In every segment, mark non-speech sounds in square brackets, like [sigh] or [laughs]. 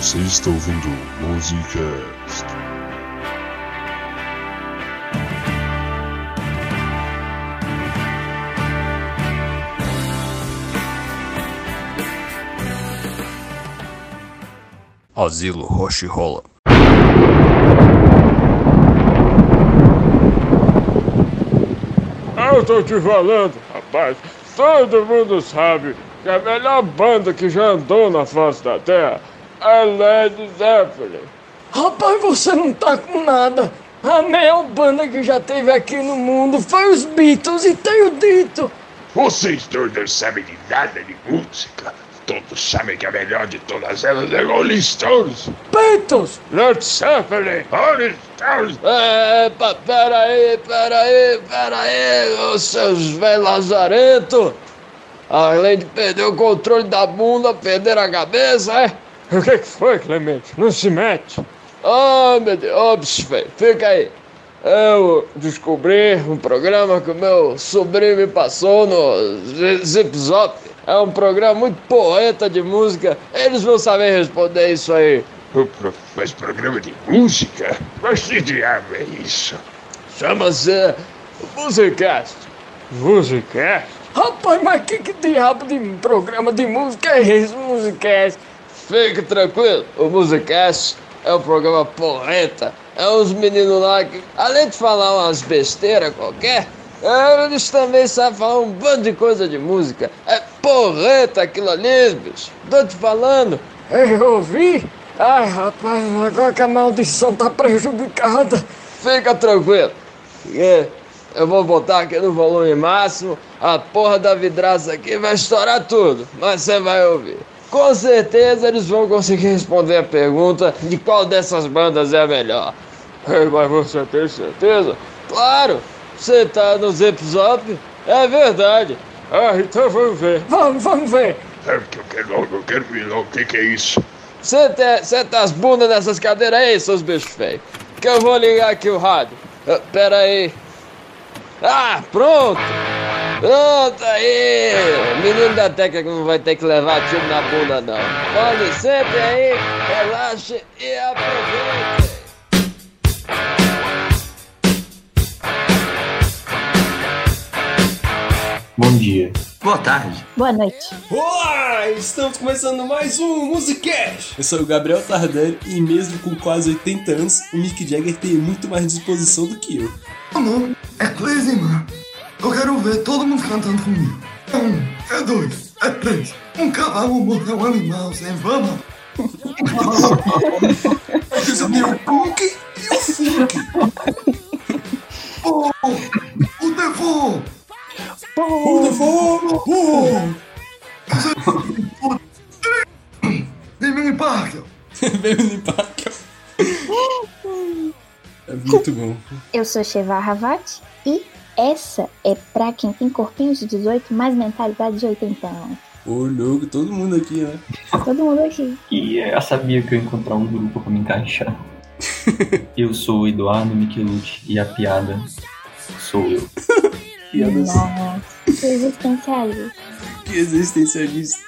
Você está ouvindo Musicast. Asilo Roche Rola. Eu tô te falando, rapaz. Todo mundo sabe que a melhor banda que já andou na face da Terra é Led Zeppelin. Rapaz, você não tá com nada. A melhor banda que já teve aqui no mundo foi os Beatles e tenho dito. Vocês dois não sabem de nada de música. Todos sabem que a melhor de todas elas é Rolling Stones. Beatles! Led Zeppelin. Rolling Stones. É, pa- peraí, peraí, peraí, ô seus velhos lazarento. Além de perder o controle da bunda, perder a cabeça, é? O que, que foi, Clemente? Não se mete. Ah, meu Deus, bicho feio, fica aí. Eu descobri um programa que o meu sobrinho me passou no Zip Zop. É um programa muito poeta de música. Eles vão saber responder isso aí. Mas programa de música? Mas que diabo é isso? Chama-se Musicast. Musicast? Rapaz, mas que, que diabo de programa de música é esse, Musicast? Fique tranquilo, o Musicast é um programa porreta. É uns meninos lá que, além de falar umas besteiras qualquer, eles também sabem falar um bando de coisa de música. É porreta aquilo ali, bicho. Tô te falando. Eu ouvi? Ai, rapaz, agora que a maldição tá prejudicada. Fica tranquilo. Eu vou botar aqui no volume máximo, a porra da vidraça aqui vai estourar tudo, mas você vai ouvir. Com certeza eles vão conseguir responder a pergunta de qual dessas bandas é a melhor. Ei, mas você tem certeza? Claro, você tá no Zip Zop? É verdade. Ah, então vamos ver. Vamos, vamos ver. É que eu quero logo, eu quero ver logo o que, que é isso. Senta, senta as bundas nessas cadeiras aí, seus bichos feios. Que eu vou ligar aqui o rádio. Ah, pera aí. Ah, pronto. Pronto aí. O menino da técnica não vai ter que levar tiro na bunda, não. Pode, sente aí, relaxe e aproveite. Bom dia. Boa tarde. Boa noite. Olá! Estamos começando mais um Musicast! Eu sou o Gabriel Tardelli e mesmo com quase 80 anos, o Mick Jagger tem muito mais disposição do que eu. Não, é crazy, mano. Eu quero ver todo mundo cantando comigo. É um, é dois, é três. Um cavalo morto é um animal, sem vamos. Um cavalo Você tem o punk e o funk. [laughs] Oh, o default. O default! Mimimi Parker. Vem me ó. É muito bom. Eu sou Sheva Havat e essa é pra quem tem corpinho de 18, mas mentalidade de 80 anos. Ô, louco, todo mundo aqui, né? Todo mundo aqui. E eu sabia que eu ia encontrar um grupo pra me encaixar. [laughs] eu sou o Eduardo Michelucci e a piada sou eu. [laughs] Piadas Nossa, que existencialismo. que existencialista.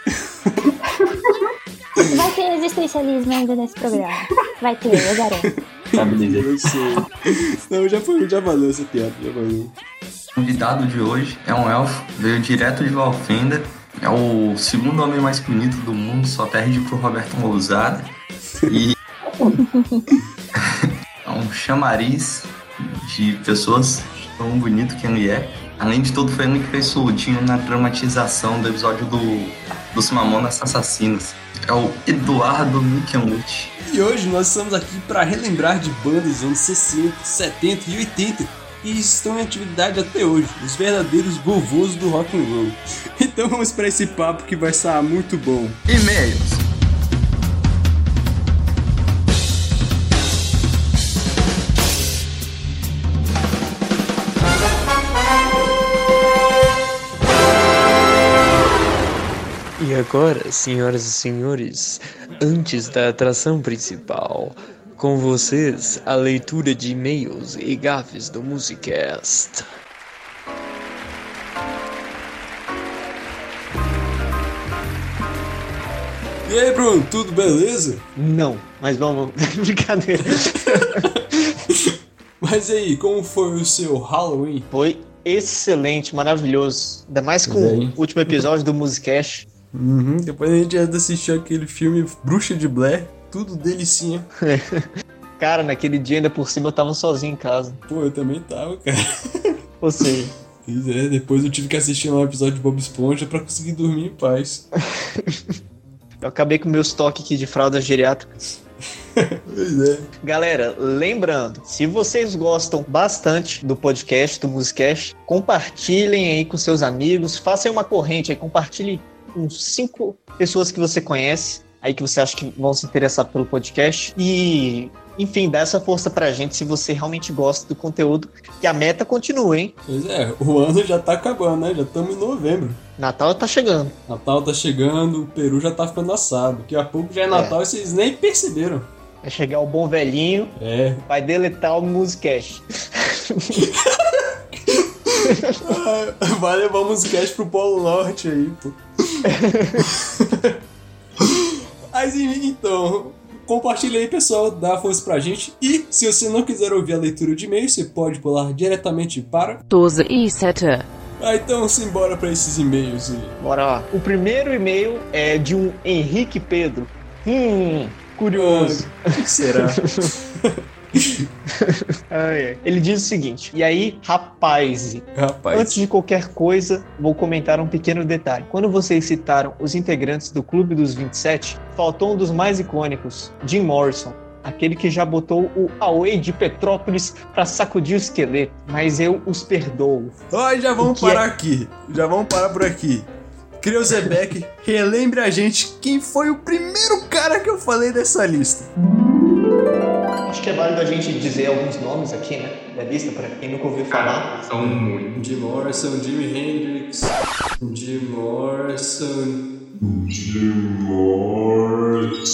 Vai ter existencialismo ainda nesse programa. Vai ter, eu garanto. Tá, beleza. Eu sei. Não, já foi, já valeu essa piada, já valeu. O convidado de hoje é um elfo, veio direto de Valfenda, é o segundo homem mais bonito do mundo, só perde pro Roberto Lousada. E [laughs] é um chamariz de pessoas tão bonito que ele é. Além de tudo, foi ele que fez solutinho na dramatização do episódio do, dos Mamonas Assassinos. É o Eduardo Michelnucci. E hoje nós estamos aqui para relembrar de bandas dos anos 60, 70 e 80 que estão em atividade até hoje, os verdadeiros vovôs do rock and roll. [laughs] Então vamos para esse papo que vai estar muito bom. E-mails. E agora, senhoras e senhores, antes da atração principal, com vocês a leitura de e-mails e gafes do Musicast. E aí, Bruno, tudo beleza? Não, mas vamos. [laughs] Brincadeira. [laughs] Mas aí, como foi o seu Halloween? Foi excelente, maravilhoso. Ainda mais com o último episódio do Musicast. Uhum, depois a gente ainda assistiu aquele filme Bruxa de Blair, tudo delicinha. [laughs] Cara, naquele dia ainda por cima eu tava sozinho em casa. Pô, eu também tava, cara. [laughs] Ou seja, Pois é, depois eu tive que assistir lá um episódio de Bob Esponja pra conseguir dormir em paz. [laughs] eu acabei com o meu estoque aqui de fraldas geriátricas. Pois é. Galera, lembrando, se vocês gostam bastante do podcast, do Musicast, compartilhem aí com seus amigos, façam uma corrente aí, compartilhe com cinco pessoas que você conhece, aí que você acha que vão se interessar pelo podcast. E, enfim, dá essa força pra gente se você realmente gosta do conteúdo, que a meta continua, hein? Pois é, o ano já tá acabando, né? Já estamos em novembro. Natal tá chegando. Natal tá chegando, o Peru já tá ficando assado. Daqui a pouco já é Natal e vocês nem perceberam. Vai chegar o bom velhinho, É. vai deletar o Musicast. [laughs] Vai levar o Musicast pro Polo Norte aí, pô. [laughs] Mas então, compartilha aí, pessoal, dá força pra gente. E se você não quiser ouvir a leitura de e-mail, você pode pular diretamente para. 12 e 7. Ah, então simbora pra esses e-mails aí. Bora lá. O primeiro e-mail é de um Henrique Pedro. Hum, curioso. O que será? [laughs] [laughs] Ele diz o seguinte: E aí, rapaz, Rapaz. antes de qualquer coisa, vou comentar um pequeno detalhe. Quando vocês citaram os integrantes do Clube dos 27, faltou um dos mais icônicos, Jim Morrison. Aquele que já botou o Away de Petrópolis pra sacudir o esqueleto. Mas eu os perdoo. Ó, já vamos que parar é? aqui. Já vamos parar por aqui. Creuzebeck, relembre a gente quem foi o primeiro cara que eu falei dessa lista. Acho que é válido a gente dizer alguns nomes aqui, né? Da lista, pra quem nunca ouviu falar. São muitos. Jim Morrison, Jimi Hendrix, Jim Morrison. Jim Morrison.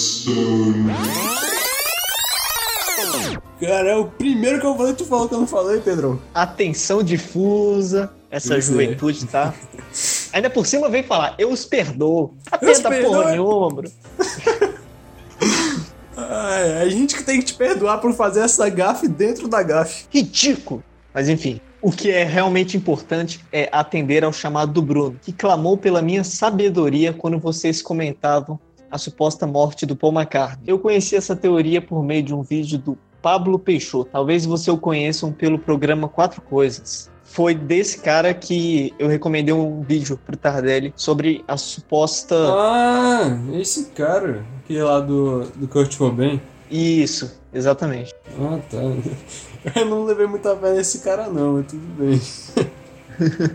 Cara, é o primeiro que eu falei, tu falou que eu não falei, Pedrão. atenção difusa, essa é. juventude, tá? [laughs] Ainda por cima vem falar, eu os perdoo. Atenta porra nenhuma, bro. [laughs] Ai, a gente que tem que te perdoar por fazer essa gafe dentro da gafe. Ridículo. Mas enfim, o que é realmente importante é atender ao chamado do Bruno, que clamou pela minha sabedoria quando vocês comentavam a suposta morte do Paul McCartney. Eu conheci essa teoria por meio de um vídeo do Pablo Peixoto. Talvez você o conheçam pelo programa Quatro Coisas. Foi desse cara que eu recomendei um vídeo pro Tardelli sobre a suposta. Ah, esse cara, aquele lá do, do Kurt Cobain. Isso, exatamente. Ah, tá. [laughs] Eu não levei muita fé nesse cara não, mas tudo bem.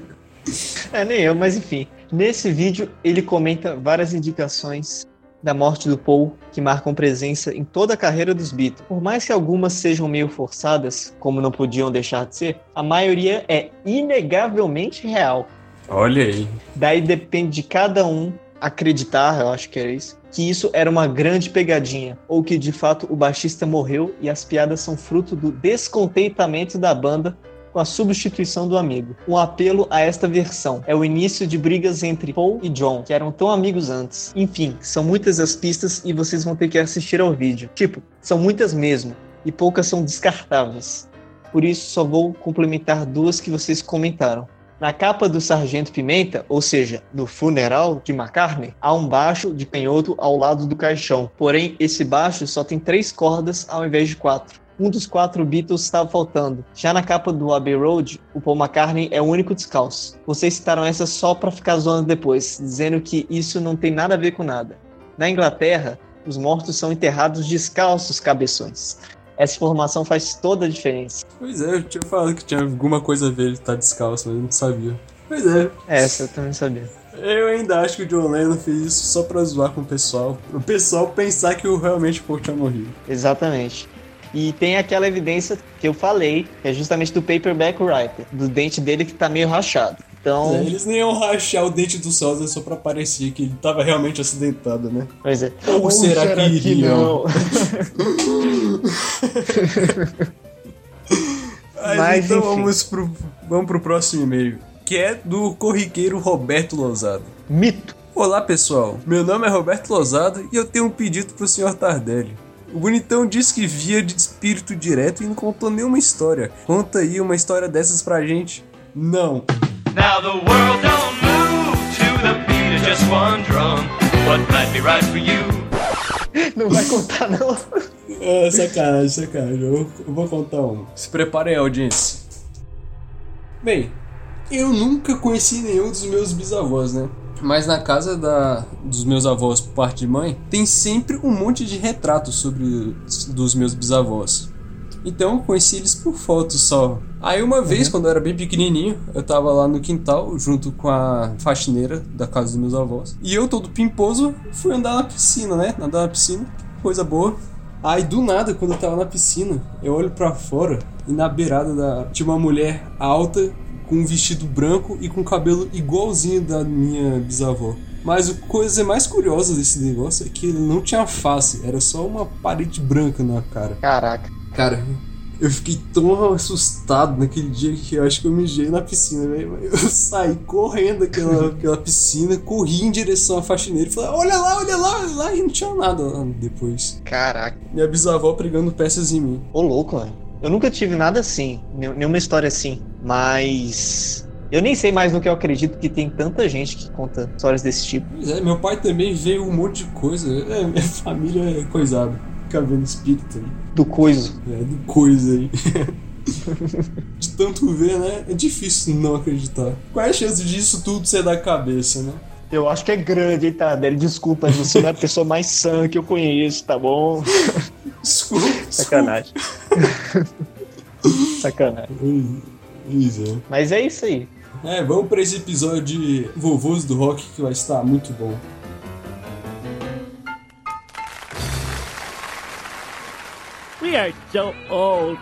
[laughs] É, nem eu, mas enfim. Nesse vídeo, ele comenta várias indicações da morte do Paul que marcam presença em toda a carreira dos Beatles. Por mais que algumas sejam meio forçadas, como não podiam deixar de ser, a maioria é inegavelmente real. Olha aí. Daí depende de cada um acreditar, eu acho que era isso, que isso era uma grande pegadinha, ou que de fato o baixista morreu e as piadas são fruto do descontentamento da banda com a substituição do amigo. Um apelo a esta versão é o início de brigas entre Paul e John, que eram tão amigos antes. Enfim, são muitas as pistas e vocês vão ter que assistir ao vídeo. Tipo, são muitas mesmo, e poucas são descartáveis. Por isso, só vou complementar duas que vocês comentaram. Na capa do Sargento Pimenta, ou seja, no funeral de McCartney, há um baixo de canhoto ao lado do caixão. Porém, esse baixo só tem três cordas ao invés de quatro. Um dos quatro Beatles estava faltando. Já na capa do Abbey Road, o Paul McCartney é o único descalço. Vocês citaram essa só para ficar zoando depois, dizendo que isso não tem nada a ver com nada. Na Inglaterra, os mortos são enterrados descalços, cabeções. Essa informação faz toda a diferença. Pois é, eu tinha falado que tinha alguma coisa a ver ele estar descalço, mas eu não sabia. Pois é. Essa eu também sabia. Eu ainda acho que o John Lennon fez isso só pra zoar com o pessoal. O pessoal pensar que o realmente o Paul tinha morrido. Exatamente. E tem aquela evidência que eu falei, que é justamente do paperback writer, do dente dele que tá meio rachado. Então, É, Eles nem iam rachar o dente do Sósia só pra parecer que ele tava realmente acidentado, né? pois é. Ou será que iriam? [laughs] Mas, Mas, então enfim. vamos pro, vamos pro próximo e-mail. Que é do corriqueiro Roberto Lousado. Mito. Olá pessoal, meu nome é Roberto Lozado e eu tenho um pedido pro Sr. Tardelli. O bonitão disse que via de espírito direto e não contou nenhuma história. Conta aí uma história dessas pra gente. Não. Now the world don't move to the beat of just one drum. What might be right for you? Não vai contar, não. É, sacanagem, sacanagem. Eu, eu vou contar uma. Se preparem, audiência. Bem, eu nunca conheci nenhum dos meus bisavós, né? Mas na casa da, dos meus avós por parte de mãe, tem sempre um monte de retratos sobre dos meus bisavós. Então eu conheci eles por fotos só. Aí uma vez, quando eu era bem pequenininho, eu tava lá no quintal junto com a faxineira da casa dos meus avós. E eu, todo pimposo, fui andar na piscina, né? Andar na piscina, coisa boa. Aí do nada, quando eu tava na piscina, eu olho pra fora e na beirada da tinha uma mulher alta com um vestido branco e com cabelo igualzinho da minha bisavó. Mas a coisa mais curiosa desse negócio é que ele não tinha face, era só uma parede branca na cara. Caraca. Cara, eu fiquei tão assustado naquele dia que eu acho que eu mijei na piscina, velho. Eu [laughs] saí correndo daquela, daquela piscina, corri em direção à faxineira e falei: Olha lá, olha lá, olha lá, e não tinha nada lá depois. Caraca. Minha bisavó pregando peças em mim. Ô louco, mano. Eu nunca tive nada assim, nenhum- nenhuma história assim. Mas. Eu nem sei mais no que eu acredito que tem tanta gente que conta histórias desse tipo. Pois é, meu pai também veio um monte de coisa. É, minha [laughs] família é coisada. Fica vendo espírito aí. Do coiso. É, do coisa [laughs] aí. de tanto ver, né? É difícil não acreditar. Qual é a chance disso tudo ser da cabeça, né? Eu acho que é grande, hein, Tardelli? Desculpa, você não é a pessoa mais sã que eu conheço, tá bom? Desculpa. Sacanagem. [laughs] Sacanagem. Pois é. Mas é isso aí. É, vamos pra esse episódio de Vovôs do Rock que vai estar muito bom. We are so old.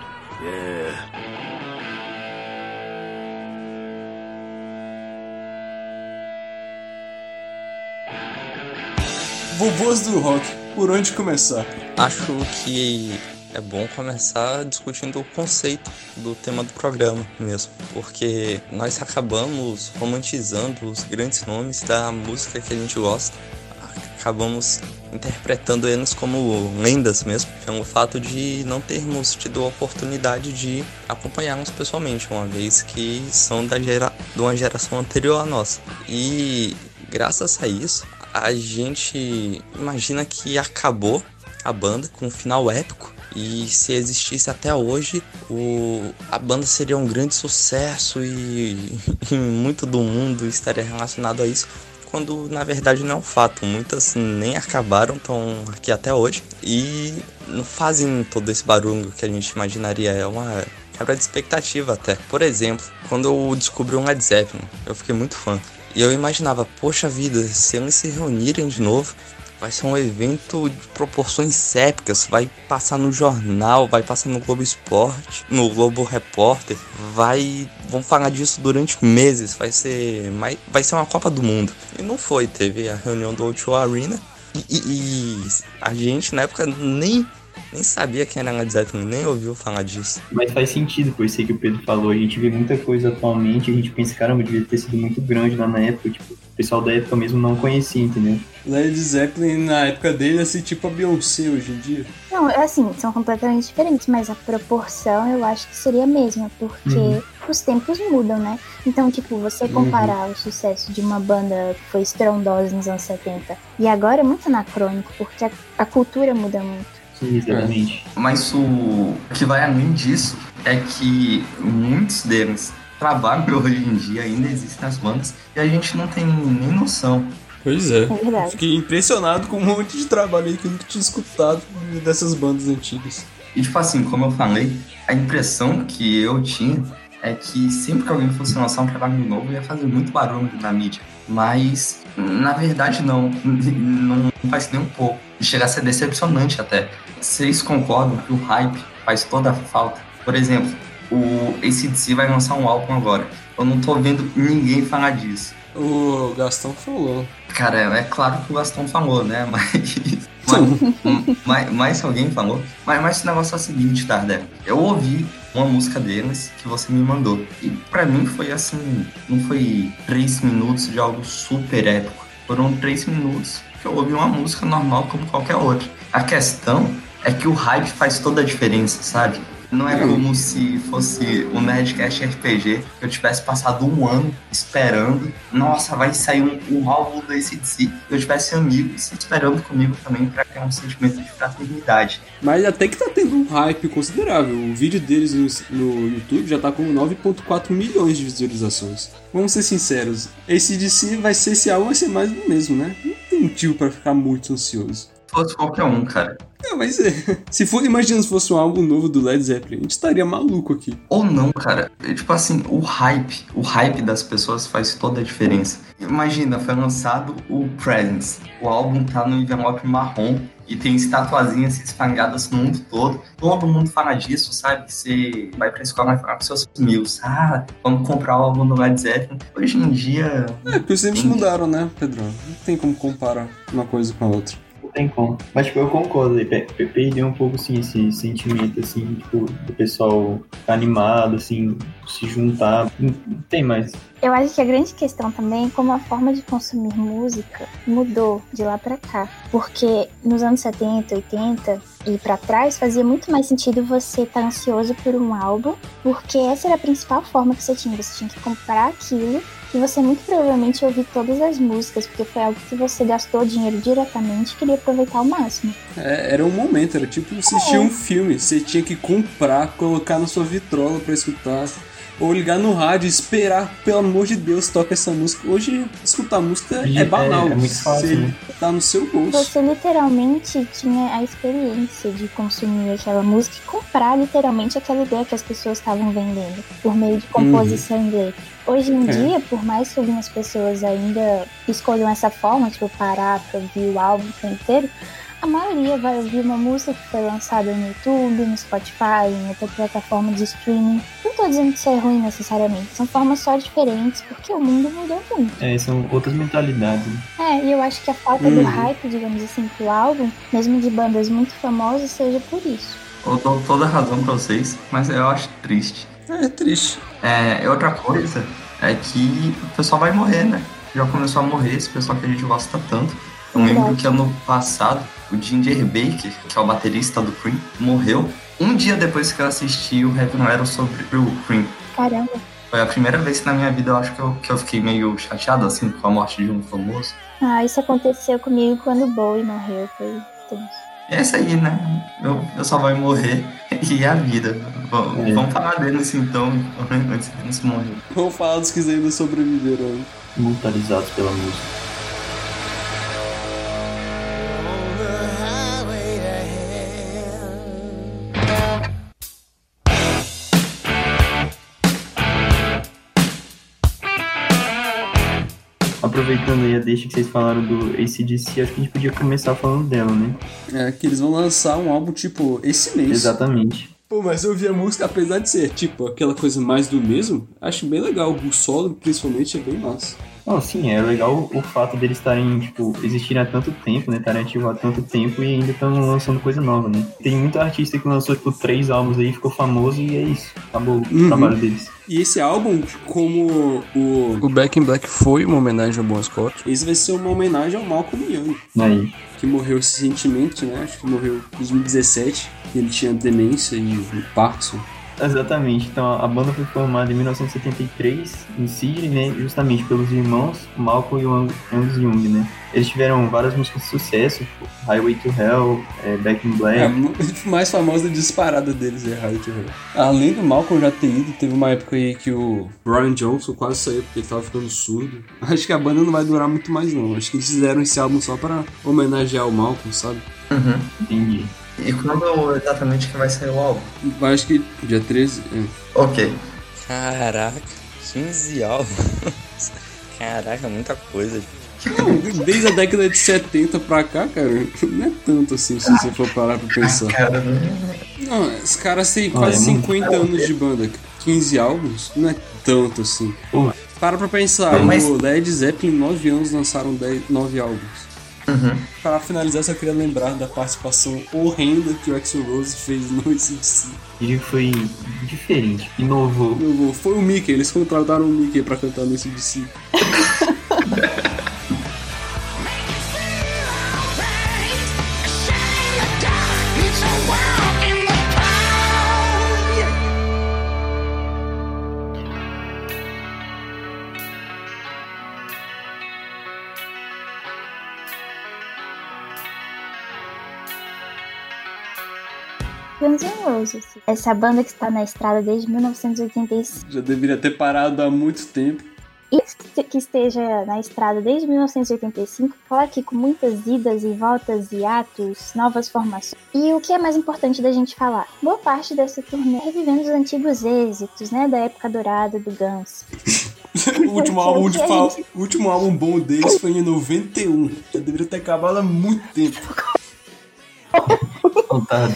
Vovôs do Rock, por onde começar? Acho que é bom começar discutindo o conceito do tema do programa mesmo, porque nós acabamos romantizando os grandes nomes da música que a gente gosta, acabamos interpretando eles como lendas mesmo, pelo fato de não termos tido a oportunidade de acompanhá-los pessoalmente, uma vez que são da gera... de uma geração anterior à nossa. E graças a isso, a gente imagina que acabou a banda com um final épico e se existisse até hoje, o, a banda seria um grande sucesso e, [laughs] e muito do mundo estaria relacionado a isso, quando na verdade não é um fato. Muitas nem acabaram, estão aqui até hoje e não fazem todo esse barulho que a gente imaginaria. É uma quebra de expectativa até. Por exemplo, quando eu descobri um Led Zeppelin, eu fiquei muito fã. E eu imaginava, poxa vida, se eles se reunirem de novo, vai ser um evento de proporções épicas, vai passar no jornal, vai passar no Globo Esporte, no Globo Repórter, vai, vão falar disso durante meses, vai ser, mais, vai ser uma Copa do Mundo. E não foi, teve a reunião do O2 Arena e, e- e a gente na época nem nem sabia quem era Zeppelin, nem ouviu falar disso. Mas faz sentido, pois sei que o Pedro falou. A gente vê muita coisa atualmente, a gente pensa, caramba, devia ter sido muito grande lá na época. Tipo, pessoal da época mesmo não conhecia, entendeu? Led Zeppelin na época dele, assim, tipo a Beyoncé hoje em dia. Não, é assim, são completamente diferentes, mas a proporção eu acho que seria a mesma, porque Uhum. os tempos mudam, né? Então, tipo, você comparar o sucesso de uma banda que foi estrondosa nos anos 70 e agora é muito anacrônico, porque a, a cultura muda muito. Sim, exatamente. Mas o que vai além disso é que muitos deles trabalham [laughs] hoje em dia, ainda existem as bandas, e a gente não tem nem noção. Pois é. É. Fiquei impressionado com um monte de trabalho aí que eu nunca tinha escutado dessas bandas antigas. E tipo assim, como eu falei, a impressão que eu tinha é que sempre que alguém fosse lançar um trabalho novo ia fazer muito barulho na mídia. Mas na verdade não, [laughs] não faz nem um pouco. E chega a ser decepcionante até. Vocês concordam que o hype faz toda a falta? Por exemplo, o ACDC vai lançar um álbum agora. Eu não tô vendo ninguém falar disso. O Gastão falou. Cara, é claro que o Gastão falou, né? [laughs] Mas. mas, mas, mas alguém falou. Mas, mas o negócio é o seguinte, Tardé. Eu ouvi uma música deles que você me mandou. E pra mim foi assim. Não foi três minutos de algo super épico. Foram três minutos que eu ouvi uma música normal como qualquer outra. A questão é que o hype faz toda a diferença, sabe? Não é como se fosse o Nerdcast RPG, que eu tivesse passado um ano esperando. Nossa, vai sair um, um álbum do ACDC. Eu tivesse amigos esperando comigo também para criar um sentimento de fraternidade. Mas até que tá tendo um hype considerável. O vídeo deles no, no YouTube já tá com 9.4 milhões de visualizações. Vamos ser sinceros, esse DC vai ser esse álbum vai ser mais do mesmo, né? Não tem motivo para ficar muito ansioso. Se fosse qualquer um, cara. Não, mas é, [laughs] se for, imagina se fosse um álbum novo do Led Zeppelin, a gente estaria maluco aqui. Ou não, cara. É, tipo assim, o hype, o hype das pessoas faz toda a diferença. Imagina, foi lançado o Presents. O álbum tá no envelope marrom e tem estatuazinhas espalhadas no mundo todo. Todo mundo fala disso, sabe? Você vai pra escola e fala com seus amigos, ah, vamos comprar o álbum do Led Zeppelin. Hoje em dia. É, porque os tempos mudaram, né, Pedro? Não tem como comparar uma coisa com a outra. Não tem como. Mas, tipo, eu concordo. Perdeu um pouco, assim, esse sentimento, assim, tipo, do pessoal ficar animado, assim, se juntar. Não tem mais. Eu acho que a grande questão também é como a forma de consumir música mudou de lá pra cá. Porque nos anos 70, 80 e pra trás fazia muito mais sentido você estar ansioso por um álbum, porque essa era a principal forma que você tinha. Você tinha que comprar aquilo e você muito provavelmente ouvir todas as músicas, porque foi algo que você gastou dinheiro diretamente e queria aproveitar ao máximo. É, era um momento, era tipo assistir um filme. Você tinha que comprar, colocar na sua vitrola pra escutar. Ou ligar no rádio e esperar, pelo amor de Deus, toca essa música. Hoje, escutar música Hoje é banal. é- é muito fácil, Você né? tá no seu bolso. Você literalmente tinha a experiência de consumir aquela música e comprar literalmente aquela ideia que as pessoas estavam vendendo por meio de composição em letra. Hoje em É. dia, por mais que algumas pessoas ainda escolham essa forma, tipo, parar pra ouvir o álbum inteiro, a maioria vai ouvir uma música que foi lançada no YouTube, no Spotify, em outra plataforma de streaming. Não tô dizendo que isso é ruim necessariamente, são formas só diferentes, porque o mundo mudou muito. É, são outras mentalidades. né? É, e eu acho que a falta do Uhum. hype, digamos assim, pro álbum, mesmo de bandas muito famosas, seja por isso. Eu dou toda a razão pra vocês, mas eu acho triste. É triste. É, outra coisa é que o pessoal vai morrer, né? Já começou a morrer esse pessoal que a gente gosta tanto. Eu lembro que ano passado, o Ginger Baker, que é o baterista do Cream, morreu. Um dia depois que eu assisti o Heaven Level sobre o Cream. Caramba. Foi a primeira vez que na minha vida eu acho que eu, que eu fiquei meio chateado, assim, com a morte de um famoso. Ah, isso aconteceu comigo quando o Bowie morreu, foi tenso. É isso aí, né? Eu, eu só vai morrer [laughs] e a vida. V- É. Vamos falar dele assim, então, [laughs] antes de se morrer. Vamos falar dos que ainda sobreviveram. Imortalizados pela música. Aproveitando aí a deixa que vocês falaram do ACDC, acho que a gente podia começar falando dela, né? É que eles vão lançar um álbum tipo esse mês. Exatamente. Pô, mas eu ouvi a música, apesar de ser tipo aquela coisa mais do mesmo, acho bem legal. O solo, principalmente, é bem massa. Não, sim, é legal o fato deles estarem, tipo, existirem há tanto tempo, né? Estarem ativos há tanto tempo e ainda estão lançando coisa nova, né? Tem muito artista que lançou, tipo, três álbuns aí, ficou famoso e é isso. Acabou o Uhum. trabalho deles. E esse álbum, como o. O Back in Black foi uma homenagem ao Bon Scott. Esse vai ser uma homenagem ao Malcolm Young, Aí. que morreu recentemente, né? Acho que morreu em 2017. Ele tinha demência e o Parkinson. Exatamente. Então a banda foi formada em 1973 em Sydney, né? Justamente pelos irmãos Malcolm e Angus Young, né? Eles tiveram várias músicas de sucesso, tipo Highway to Hell, é, Back in Black. É, a [laughs] mais famosa disparada deles é High to Hell. Além do Malcolm já ter ido, teve uma época aí que o Brian Johnson quase saiu porque ele tava ficando surdo. Acho que a banda não vai durar muito mais não. Acho que eles fizeram esse álbum só pra homenagear o Malcolm, sabe? Uhum. Entendi. E quando exatamente que vai sair o álbum? Acho que dia 13. É. Ok. Caraca, 15 álbuns. [laughs] Caraca, muita coisa. Não, desde a década de 70 pra cá, cara, não é tanto assim se você for parar pra pensar. [laughs] Não, os caras têm quase é muito 50 anos de banda, 15 álbuns, não é tanto assim. Para pra pensar, Mas- o Led Zeppelin, em 9 anos, lançaram 10, 9 álbuns. Uhum. Para finalizar, só queria lembrar da participação horrenda que o Axel Rose fez no ACDC. Que foi diferente, inovou. Meu, Foi o Mickey, eles contrataram o Mickey pra cantar no ACDC. [laughs] N' Roses. Essa banda que está na estrada desde 1985. Já deveria ter parado há muito tempo. E que esteja na estrada desde 1985, claro que com muitas idas e voltas e atos, novas formações. E o que é mais importante da gente falar? Boa parte dessa turnê é revivendo os antigos êxitos, né, da época dourada do Guns. [laughs] o último álbum, de gente- último álbum bom deles foi em 91. Já deveria ter acabado há muito tempo. Contado.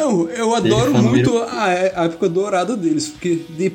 Não, eu adoro muito a, a época dourada deles, porque de,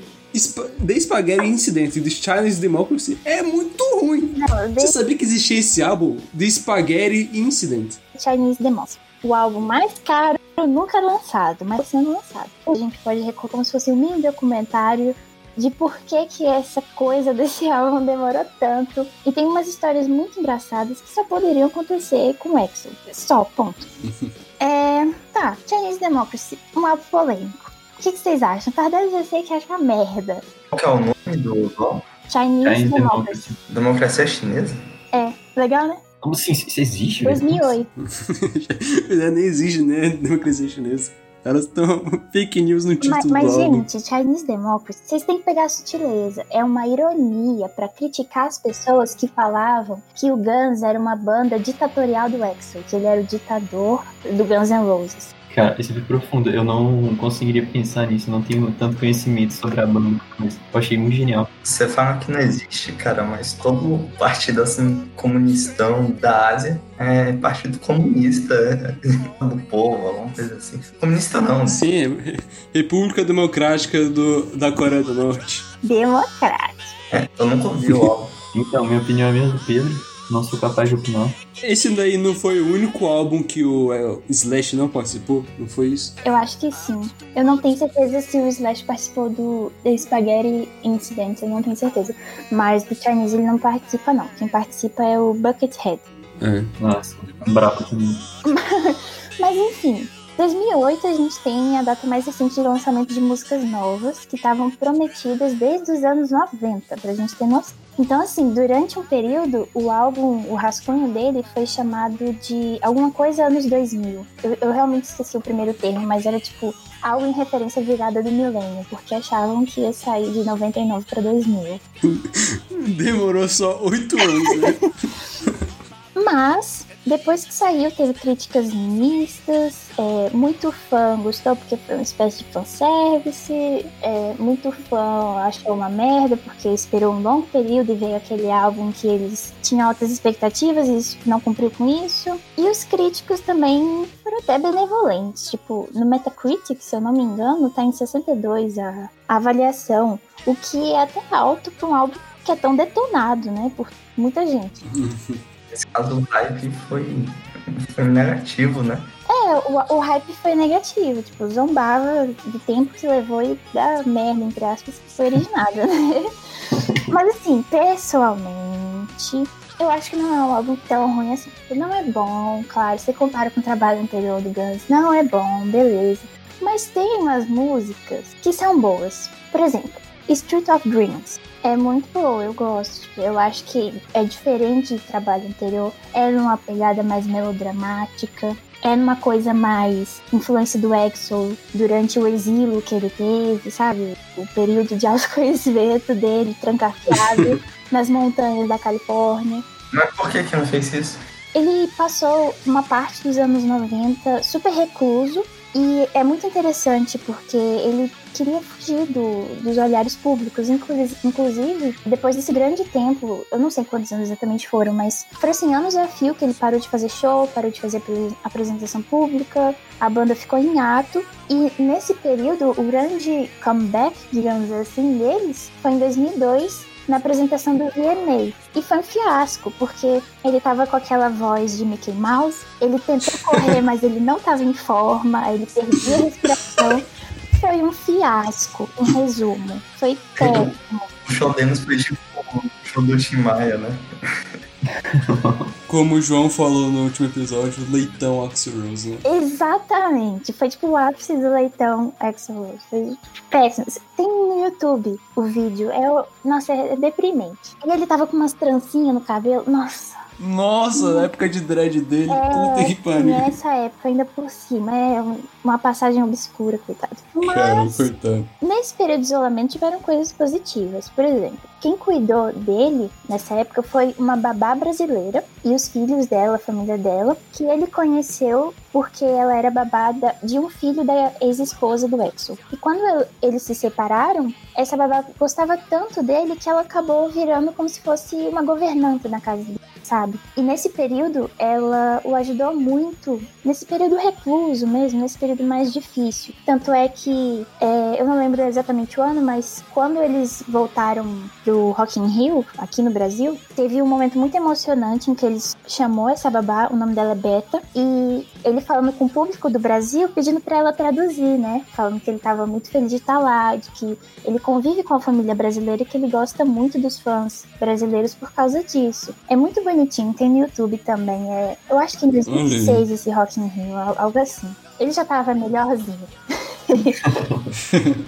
The Spaghetti Incident e The Chinese Democracy é muito ruim. Você sabia que existia esse álbum, The Spaghetti Incident? Chinese Demons. O álbum mais caro nunca lançado, mas sendo lançado. A gente pode recorrer como se fosse um mini documentário de por que, que essa coisa desse [laughs] álbum demorou tanto. E tem umas histórias muito engraçadas que só poderiam acontecer com o Exo. Só, ponto. [laughs] É, tá, Chinese Democracy, um álbum polêmico. O que, que vocês acham? Tardelli eu sei que acha uma merda. Qual que é o nome do álbum? Chinese, Democracy. Democracia Chinesa? É, legal, né? Como assim? Isso existe? 2008. [laughs] Já nem existe, né? Democracia chinesa. Elas estão [laughs] fake news no título Mas, mas, do álbum. gente, Chinese Democracy, vocês têm que pegar a sutileza. É uma ironia pra criticar as pessoas que falavam que o Guns era uma banda ditatorial do Exo, que ele era o ditador do Guns N' Roses. Cara, isso é profundo. Eu não conseguiria pensar nisso. Não tenho tanto conhecimento sobre a banda. Mas eu achei muito genial. Você fala que não existe, cara, mas todo partido assim, comunistão da Ásia é partido comunista é, [laughs] do povo, alguma coisa assim. Comunista não. Sim, é República Democrática do, da Coreia do Norte. Democrático. É, eu nunca ouvi o álbum. Então, minha opinião é a mesma do Pedro. Não sou capaz de opinar. Esse daí não foi o único álbum que o é, Slash não participou? Não foi isso? Eu acho que sim. Eu não tenho certeza se o Slash participou do The Spaghetti Incident, eu não tenho certeza. Mas do Chinese ele não participa, não. Quem participa é o Buckethead. É. Nossa, brabo também. [laughs] Mas enfim, 2008 a gente tem a data mais recente de lançamento de músicas novas que estavam prometidas desde os anos 90, pra gente ter noção. Então, assim, durante um período, o álbum, o rascunho dele foi chamado de alguma coisa anos 2000. Eu, eu realmente esqueci o primeiro termo, mas era tipo algo em referência à virada do milênio, porque achavam que ia sair de 99 pra 2000. [laughs] Demorou só oito anos, né? Mas, depois que saiu, teve críticas mistas. é, muito fã gostou porque foi uma espécie de fanservice. É, muito fã achou uma merda porque esperou um longo período e veio aquele álbum que eles tinham altas expectativas e não cumpriu com isso. E os críticos também foram até benevolentes. Tipo, no Metacritic, se eu não me engano, tá em 62 a, a avaliação. O que é até alto para um álbum que é tão detonado, né? Por muita gente. [laughs] Nesse caso, o hype foi, foi negativo, né? É, o, o hype foi negativo, tipo, zombava do tempo que levou e da merda, entre aspas, que foi originada, né? [laughs] Mas assim, pessoalmente, eu acho que não é um álbum tão ruim assim. Tipo, Não é bom, claro, você compara com o trabalho anterior do Guns, não é bom, beleza. Mas tem umas músicas que são boas. Por exemplo, Street of Dreams. É muito boa, eu gosto. Eu acho que é diferente do trabalho anterior. É numa pegada mais melodramática. É numa coisa mais influência do Exo durante o exílio que ele teve, sabe? O período de [laughs] autoconhecimento dele, trancafiado [laughs] nas montanhas da Califórnia. Mas por que que não fez isso? Ele passou uma parte dos anos 90 super recluso e é muito interessante porque ele queria fugir do- dos olhares públicos. Inclu- Inclusive, depois desse grande tempo, eu não sei quantos anos exatamente foram, mas foram assim, anos a fio que ele parou de fazer show, parou de fazer apre- apresentação pública, a banda ficou em ato. E nesse período, o grande comeback, digamos assim, deles foi em 2002, na apresentação do VMA. E foi um fiasco, porque ele tava com aquela voz de Mickey Mouse, ele tentou correr, mas ele não tava em forma, ele perdia a respiração. Foi um fiasco, em resumo. Foi péssimo. O show deles foi tipo o show do Tim Maia, né? [laughs] Como o João falou no último episódio, leitão Axel Rose, né? Exatamente. Foi tipo o ápice do leitão Axel Foi péssimo. Tem no YouTube o vídeo. É, o- nossa, é deprimente. E ele tava com umas trancinhas no cabelo. Nossa, Nossa, na época de dread dele, puta que É, pariu. nessa época, ainda por cima, é um- uma passagem obscura, coitado. Cara, Mas, coitado. nesse período de isolamento, tiveram coisas positivas. Por exemplo, quem cuidou dele nessa época foi uma babá brasileira e os filhos dela, a família dela, que ele conheceu porque ela era babada de um filho da ex-esposa do Exo. E quando el- eles se separaram, essa babá gostava tanto dele que ela acabou virando como se fosse uma governanta na casa dele, sabe? E nesse período, ela o ajudou muito, nesse período recluso mesmo, nesse período mais difícil. Tanto é que, é, eu não lembro exatamente o ano, mas quando eles voltaram do Rock in Rio, aqui no Brasil, teve um momento muito emocionante em que eles chamou essa babá, o nome dela é Beta, e ele falando com o público do Brasil, pedindo pra ela traduzir, né? Falando que ele tava muito feliz de estar lá, de que ele convive com a família brasileira e que ele gosta muito dos fãs brasileiros por causa disso. É muito bonitinho, tem no YouTube também. É, eu acho que em 2006 esse Rock in Rio, al- algo assim. Ele já tava melhorzinho. [laughs]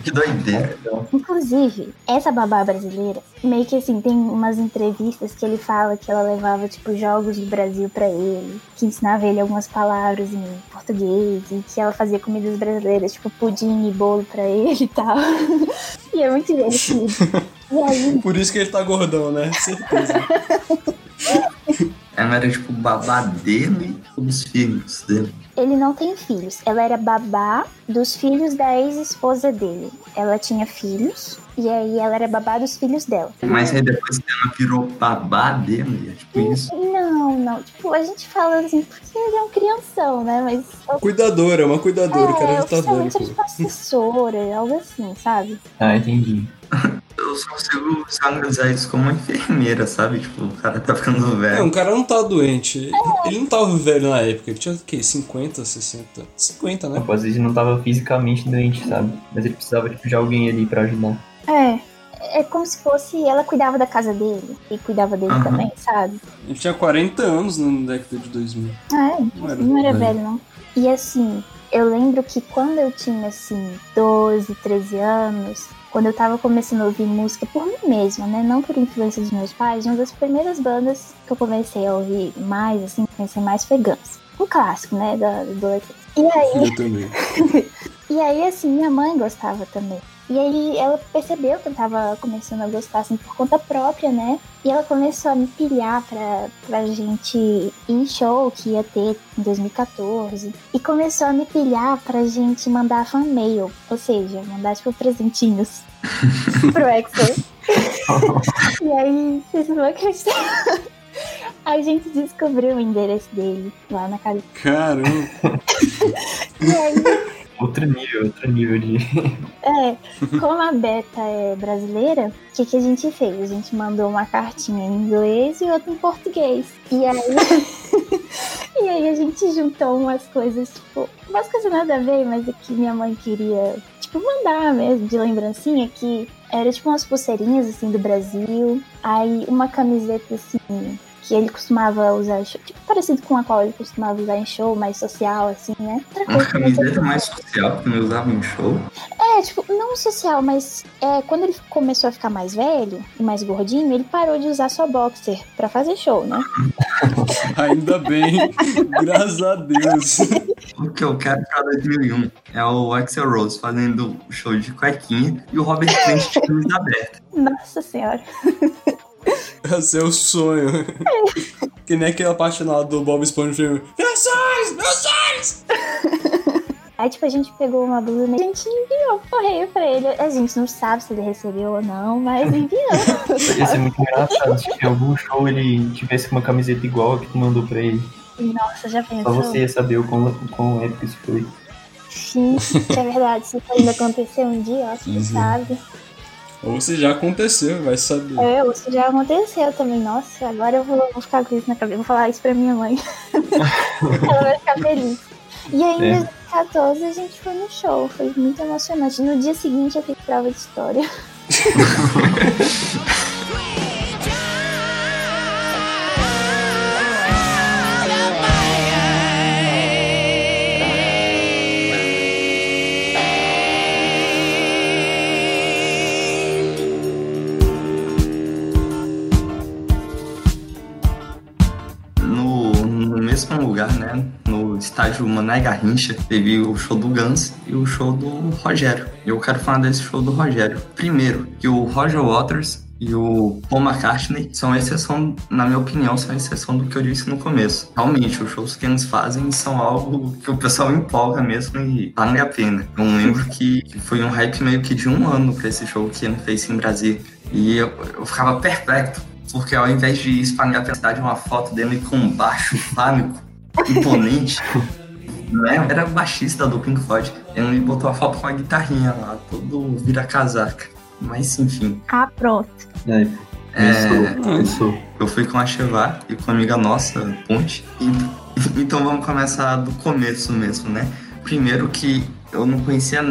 Que doideira. Inclusive, essa babá brasileira, meio que assim, tem umas entrevistas que ele fala que ela levava, tipo, jogos do Brasil pra ele, que ensinava ele algumas palavras em português, e que ela fazia comidas brasileiras, tipo, pudim e bolo pra ele e tal. [laughs] e é muito divertido. [laughs] Aí, Por isso que ele tá gordão, né? Certeza. Ela era tipo babá dele e dos filhos dele. ele não tem filhos. Ela era babá dos filhos da ex-esposa dele. Ela tinha filhos, e aí ela era babá dos filhos dela. Mas aí depois ela virou babá dele, é tipo isso. Não, não. Tipo, a gente fala assim, porque ele é um crianção, né? Mas. Cuidadora, uma cuidadora, o cara é, é é pô. tipo assessora, algo assim, sabe? Ah, entendi. [laughs] Eu só consigo visualizar isso como uma enfermeira, sabe? Tipo, o cara tá ficando É, velho. um cara não tá doente. Ele não tava velho na época, ele tinha o quê? 50, 60? 50, né? Tipo, às vezes não tava fisicamente doente, sabe? Mas ele precisava tipo, de alguém ali pra ajudar. É. É como se fosse ela cuidava da casa dele e cuidava dele Aham. também, sabe? Ele tinha 40 anos na década de 2000. Ah, é, Não era não era velho. velho, não. E assim, eu lembro que quando eu tinha, assim, 12, 13 anos, quando eu tava começando a ouvir música por mim mesma, né? Não por influência dos meus pais, uma das primeiras bandas que eu comecei a ouvir mais, assim, conhecer mais foi Guns. Um clássico, né? Da, do adolescência. E aí, Eu também. [laughs] e aí, assim, minha mãe gostava também. E aí ela percebeu que eu tava começando a gostar, assim, por conta própria, né? E ela começou a me pilhar pra, pra gente ir em show que ia ter em 2014. E começou a me pilhar pra gente mandar fan mail. Ou seja, mandar, tipo, presentinhos [laughs] pro Exo. [laughs] e aí, vocês não vão acreditar. A gente descobriu o endereço dele lá na casa. Caramba. [laughs] E aí, Outro nível, outro nível de. É, como a Beta é brasileira, o que, que a gente fez? A gente mandou uma cartinha em inglês e outra em português. E aí, [laughs] e aí a gente juntou umas coisas, tipo, umas coisas nada a ver, mas é que minha mãe queria, tipo, mandar mesmo de lembrancinha, que era tipo umas pulseirinhas assim do Brasil, aí uma camiseta assim. Que ele costumava usar, tipo, parecido com a qual ele costumava usar em show, mais social, assim, né? Outra Uma camiseta mais social que eu usava em show. é, tipo, não social, mas é, quando ele começou a ficar mais velho e mais gordinho, ele parou de usar só boxer pra fazer show, né? [laughs] Ainda bem. Graças a Deus. O que eu quero pra 2001 é o Axel Rose fazendo o show de cuequinha e o Robert Plant de camisa aberta. Nossa senhora. É o sonho. Que nem aquele apaixonado do Bob Esponja no filme. Meus sonhos! Meus sonhos! Aí, tipo, a gente pegou uma blusa e a gente enviou correio pra ele. A gente não sabe se ele recebeu ou não, mas enviou. Ia ser muito engraçado se em algum show ele tivesse uma camiseta igual a que tu mandou pra ele. Nossa, já Só pensou? você ia saber o quão, quão épico isso foi. Sim, é verdade. Se isso ainda acontecer um dia, ó, quem Uhum. sabe. Ou se já aconteceu, vai saber. É, isso já aconteceu também. Nossa, agora eu vou, vou ficar com isso na cabeça. Vou falar isso pra minha mãe. [laughs] Ela vai ficar feliz. E aí, em É. 2014, a gente foi no show. Foi muito emocionante. No dia seguinte, eu fiz prova de história. [laughs] [laughs] lugar, né? No estádio Mané Garrincha, teve o show do Guns e o show do Rogério. Eu quero falar desse show do Rogério. Primeiro, que o Roger Waters e o Paul McCartney são exceção, na minha opinião, são exceção do que eu disse no começo. Realmente, os shows que eles fazem são algo que o pessoal empolga mesmo e vale a pena. Eu lembro que foi um hype meio que de um ano pra esse show que ele fez em Brasília. E eu, eu ficava perplexo, porque ao invés de espalhar pela cidade uma foto dele com um baixo fânico, imponente, né? Era baixista do Pink Floyd. Ele botou a foto com a guitarrinha lá, todo vira-casaca. Mas enfim. Ah, pronto. É, É, Isso. eu fui com a Cheva e com a amiga nossa, Ponte. E- [laughs] então vamos começar do começo mesmo, né? Primeiro que eu não conhecia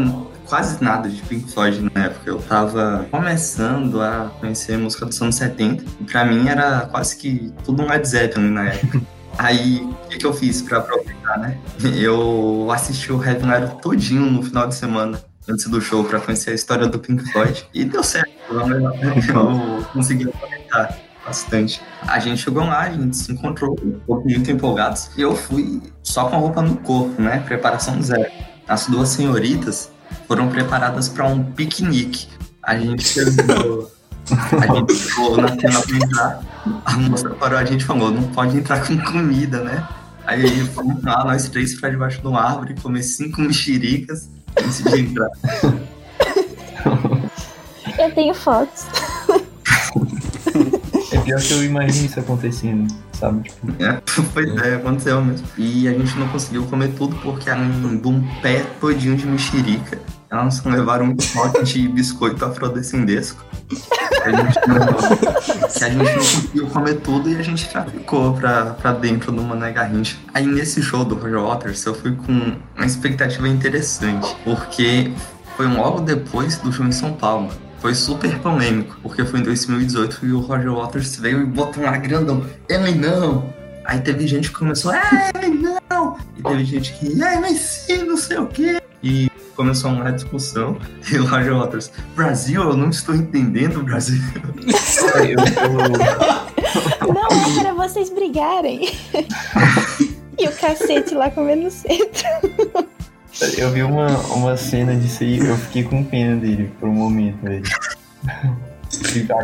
quase nada de Pink Floyd na época. Eu tava começando a conhecer música dos anos 70. E pra mim era quase que tudo um Led Zeppelin na época. [laughs] Aí, o que, que eu fiz pra aproveitar, né? [laughs] Eu assisti o Heavy Metal todinho no final de semana, antes do show, pra conhecer a história do Pink Floyd. E deu certo. [laughs] Eu consegui aproveitar bastante. A gente chegou lá, a gente se encontrou, ficou muito empolgados. E eu fui só com a roupa no corpo, né? Preparação zero. As duas senhoritas foram preparadas para um piquenique. A gente [laughs] chegou, a gente chegou na cena pra entrar, a moça parou a gente e falou, não pode entrar com comida, né? Aí fomos lá, nós três pra debaixo de uma árvore, comer cinco mexericas antes de entrar. Eu tenho fotos. É pior que eu imagino isso acontecendo, sabe? Tipo, É, [laughs] pois é, aconteceu mesmo. E a gente não conseguiu comer tudo porque além de um pé todinho de mexerica, elas levaram um pote de biscoito afrodescendesco. A gente não, que a gente não conseguiu comer tudo e a gente já ficou pra, pra dentro do Mané Garrincha. Aí nesse show do Roger Waters eu fui com uma expectativa interessante, porque foi logo depois do show em São Paulo. Foi super polêmico, porque foi em 2018 e o Roger Waters veio e botou um grandão. Ele não! Aí teve gente que começou, é, ele não! E teve gente que, é, mas sim, não sei o quê. E começou uma discussão. E o Roger Waters, Brasil, eu não estou entendendo o Brasil. Não é para vocês brigarem. e o cacete lá comendo centro. eu vi uma, uma cena disso aí, eu fiquei com pena dele por um momento, velho.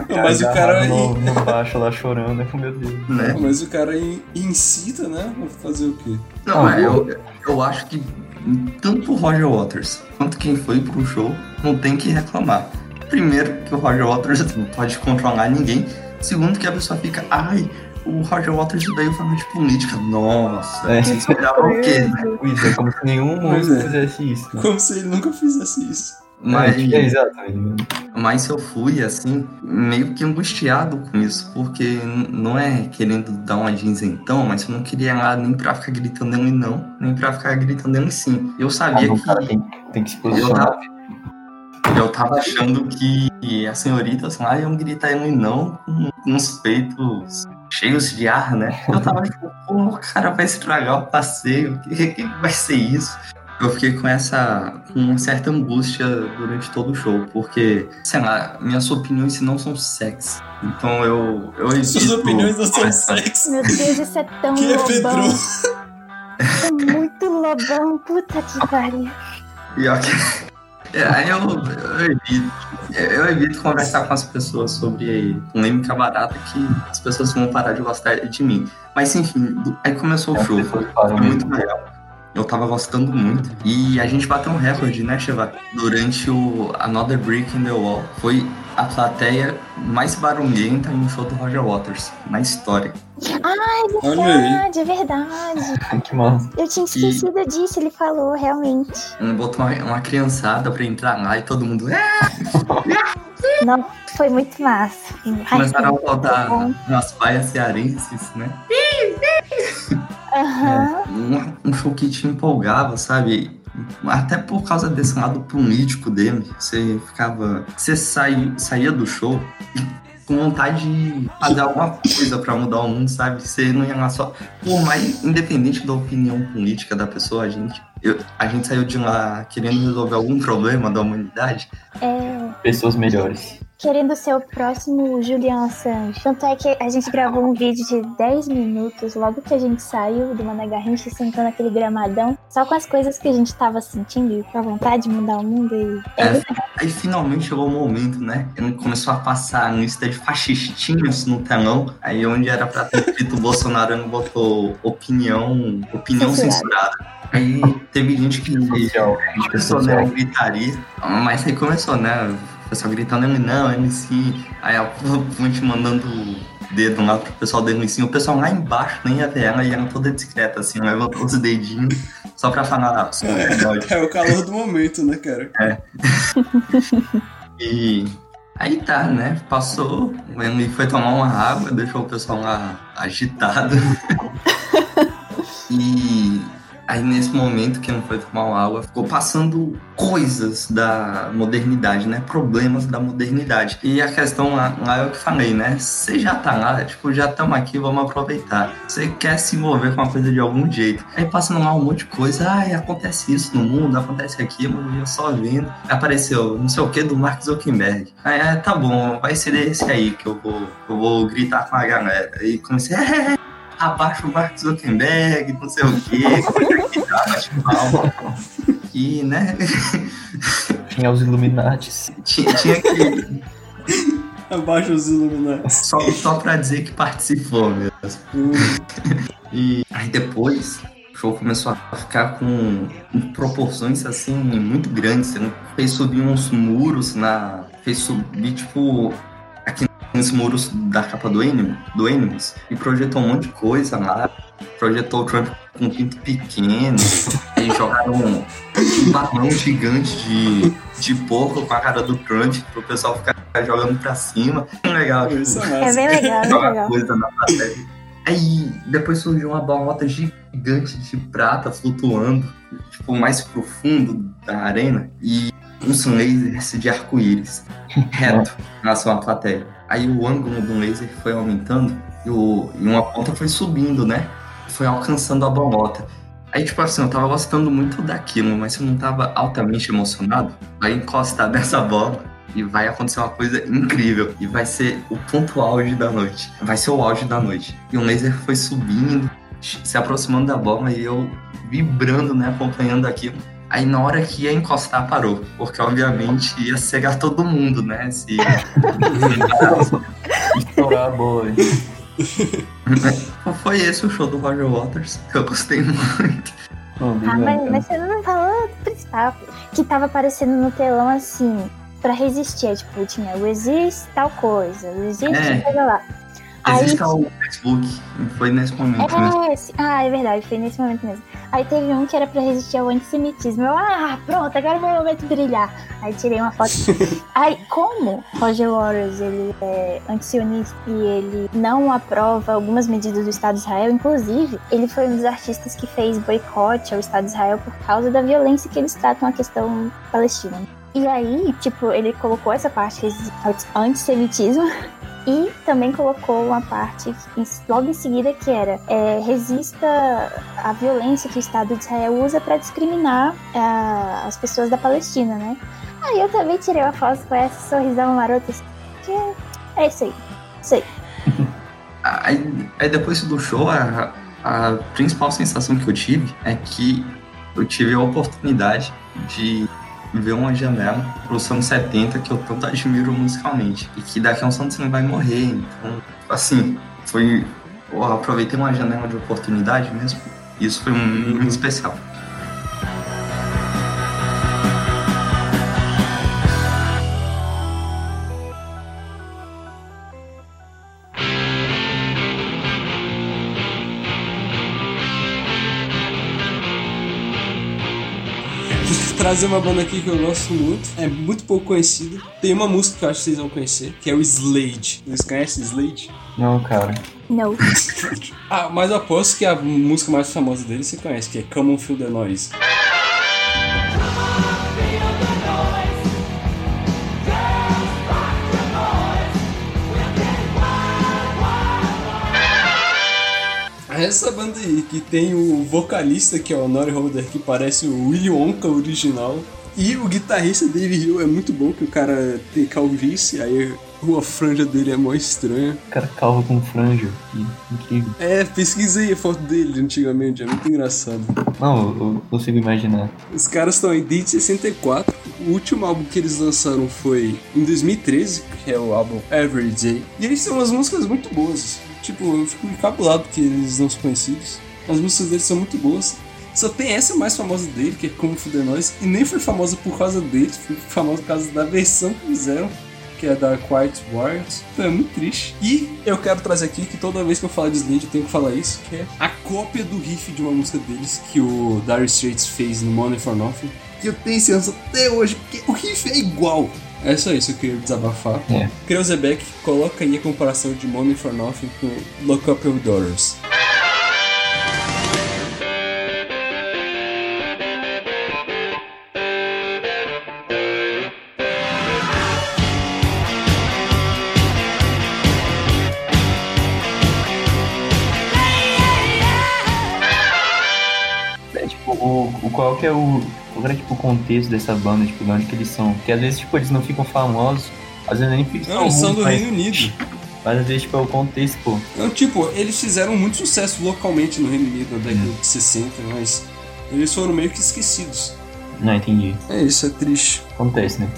Não, mas o cara no, no baixo lá chorando, é com meu Deus. Né? Mas o cara in- incita, né? Fazer o quê? Não, é, eu, eu acho que tanto o Roger Waters quanto quem foi pro show não tem que reclamar. Primeiro, que o Roger Waters [laughs] não pode controlar ninguém. Segundo, que a pessoa fica, ai, o Roger Waters veio falar de política. Nossa, É. esperava o quê, né? Pois é, como se nenhum músico é. fizesse isso. né? Como se ele nunca fizesse isso. Mas, É, mas eu fui, assim, meio que angustiado com isso, porque não é querendo dar uma de isentão, mas eu não queria lá nem pra ficar gritando ele não, nem pra ficar gritando ele sim. Eu sabia Ah, o que. cara tem, tem que se Eu posicionar. tava, eu tava achando que as senhoritas lá iam gritar ele não com, com os peitos cheios de ar, né? Eu tava tipo, pô, o cara vai estragar o passeio, o que, que vai ser isso? Eu fiquei com essa, com uma certa angústia durante todo o show, porque, sei lá, minhas opiniões não são sexy. Então eu, eu evito... Suas opiniões não são essa- sexy. Meu Deus, isso é tão Que é lobão. Pedro? É muito lobão, puta que pariu. Pior que. [laughs] É, aí eu, eu evito. Eu evito conversar com as pessoas sobre polêmica barata que as pessoas vão parar de gostar de mim. Mas enfim, aí começou o show. Foi, foi muito legal. Eu tava gostando muito. E a gente bateu um recorde, né, Cheva? Durante o Another Brick in the Wall. Foi a plateia mais barulhenta em um show do Roger Waters, na história. Ah, é verdade, é verdade. Que massa. Eu tinha esquecido disso, ele falou, realmente. Ele botou uma, uma criançada pra entrar lá e todo mundo. "É!" Não, foi muito massa. Começaram a rodar umas paias cearenses, né? Aham. Um, um show que te empolgava, sabe? Até por causa desse lado político dele. Você ficava. Você saía, saía do show [laughs] com vontade de fazer alguma coisa pra mudar o mundo, sabe? Você não ia lá só. Por mais independente da opinião política da pessoa, a gente. eu- a gente saiu de lá querendo resolver algum problema da humanidade. É, Pessoas melhores. Querendo ser o próximo Julian Assange. Tanto é que a gente gravou um vídeo de 10 minutos logo que a gente saiu do Manda Garrincha, sentando naquele gramadão, só com as coisas que a gente tava sentindo e com a vontade de mudar o mundo. E... É, aí finalmente chegou o momento, né? Ele começou a passar a lista de fascistinhos no telão. Aí onde era pra ter escrito Bolsonaro, ele botou opinião, opinião Censurada. censurada. Aí teve gente que começou né, gritaria, mas aí começou, né? O pessoal gritando, não, sim. Aí a fonte mandando o dedo lá pro pessoal dele sim. O pessoal lá embaixo nem ia ver ela e ela toda discreta, assim, levantou os dedinhos só pra falar. "Ah, rebelde." [laughs] É o calor do momento, né, cara? É. [laughs] E aí tá, né? Passou, ele foi tomar uma água, deixou o pessoal lá agitado. [laughs] e aí nesse momento que não foi tomar uma água, ficou passando coisas da modernidade, né? Problemas da modernidade. E a questão lá, lá é o que falei, né? Você já tá lá, tipo, já estamos aqui, vamos aproveitar. Você quer se envolver com a coisa de algum jeito. Aí passando lá um monte de coisa, ai, acontece isso no mundo, acontece aquilo, e eu só vendo. Apareceu não sei o que do Mark Zuckerberg. Aí, ah, tá bom, vai ser esse aí que eu vou, eu vou gritar com a galera. E comecei, [laughs] é, abaixo o Mark Zuckerberg, não sei o quê. Bate [laughs] palma. E, né? Tinha os Illuminates. Tinha, tinha que. Abaixo os Illuminati. Só, só pra dizer que participou mesmo. E aí depois o show começou a ficar com proporções assim muito grandes. Ele fez subir uns muros na. Fez subir, tipo, nos muros da capa do Animus, do Animus e projetou um monte de coisa lá. Projetou o Trump com um pinto pequeno. [laughs] Aí jogaram um, um balão gigante de, de porco com a cara do Trump pro pessoal ficar jogando pra cima. Legal. Isso tipo, é É bem legal, bem jogar legal. coisa na plateia. Aí depois surgiu uma bolota gigante de prata flutuando, tipo, mais profundo da arena, e uns lasers de arco-íris, reto na sua plateia. Aí o ângulo do laser foi aumentando e, o, e uma ponta foi subindo, né? Foi alcançando a bolota. Aí, tipo assim, eu tava gostando muito daquilo, mas eu não tava altamente emocionado. Vai encostar [laughs] nessa bola e vai acontecer uma coisa incrível. E vai ser o ponto auge da noite. Vai ser o auge da noite. E o laser foi subindo, se aproximando da bola e eu vibrando, né, acompanhando aquilo. Aí na hora que ia encostar, parou. Porque obviamente ia cegar todo mundo, né? Se... Estourar a bola. Foi esse o show do Roger Waters. Eu gostei muito. Ah, mas, mas você não falou do principal. Que tava aparecendo no telão assim, pra resistir. é, Tipo, tinha resist tal coisa, resist É. coisa lá. Aí Existe o Facebook. Foi nesse momento mesmo. É, ah, é verdade, foi nesse momento mesmo. Aí teve um que era pra resistir ao antissemitismo. Eu, ah, pronto, agora é o meu momento brilhar. Aí tirei uma foto. [laughs] Aí, como Roger Waters, ele é antisionista e ele não aprova algumas medidas do Estado de Israel, inclusive, ele foi um dos artistas que fez boicote ao Estado de Israel por causa da violência que eles tratam a questão palestina. E aí, tipo, ele colocou essa parte anti- antissemitismo e também colocou uma parte logo em seguida que era é, resista à violência que o Estado de Israel usa para discriminar ah, as pessoas da Palestina, né? Aí eu também tirei uma foto com essa sorrisão maroto, assim, que é isso aí, isso aí. [laughs] Aí, aí depois do show, a, a principal sensação que eu tive é que eu tive a oportunidade de ver uma janela pro anos 70 que eu tanto admiro musicalmente. E que daqui a uns anos ele vai morrer. Então, assim, foi. Eu aproveitei uma janela de oportunidade mesmo. E isso foi um- muito especial. Vou trazer uma banda aqui que eu gosto muito, é muito pouco conhecida. Tem uma música que eu acho que vocês vão conhecer, que é o Slade. Vocês conhecem Slade? Não, cara. Não. [laughs] Ah, mas eu aposto que a música mais famosa dele você conhece, que é Come On Feel The Noise. Essa banda aí, que tem o vocalista, que é o Nori Holder, que parece o Willy Wonka original. E o guitarrista Dave Hill é muito bom, que o cara tem calvície, aí a franja dele é mó estranha. O cara calvo com franja. Que incrível. É, pesquisei a foto dele de antigamente, é muito engraçado. Não, eu, eu consigo imaginar. Os caras estão aí desde 64. O último álbum que eles lançaram foi em 2013, que é o álbum Every Day. E eles têm umas músicas muito boas. Tipo, eu fico encabulado porque eles não são conhecidos. As músicas deles são muito boas. Só tem essa mais famosa dele, que é Como Fuder Nós, e nem foi famosa por causa deles, foi famosa por causa da versão que fizeram, que é da Quiet Warriors. Então é muito triste. E eu quero trazer aqui que toda vez que eu falar de Slade eu tenho que falar isso, que é a cópia do riff de uma música deles que o Dire Straits fez no Money for Nothing. Que eu tenho ranço até hoje, porque o riff é igual. É só isso que eu queria desabafar. É. Kreuzebeck coloca aí a comparação de Money for Nothing com Look Up Your Daughters. É, tipo, o, o qual que é o. Qual era tipo, o contexto dessa banda, tipo, de onde que eles são? Porque às vezes, tipo, eles não ficam famosos, às vezes nem ficam. Não, eles são do mas- Reino Unido. Mas às vezes, tipo, é o contexto, pô. Não, tipo, eles fizeram muito sucesso localmente no Reino Unido na década de 60, mas eles foram meio que esquecidos. Não, entendi. É isso, é triste. Acontece, né?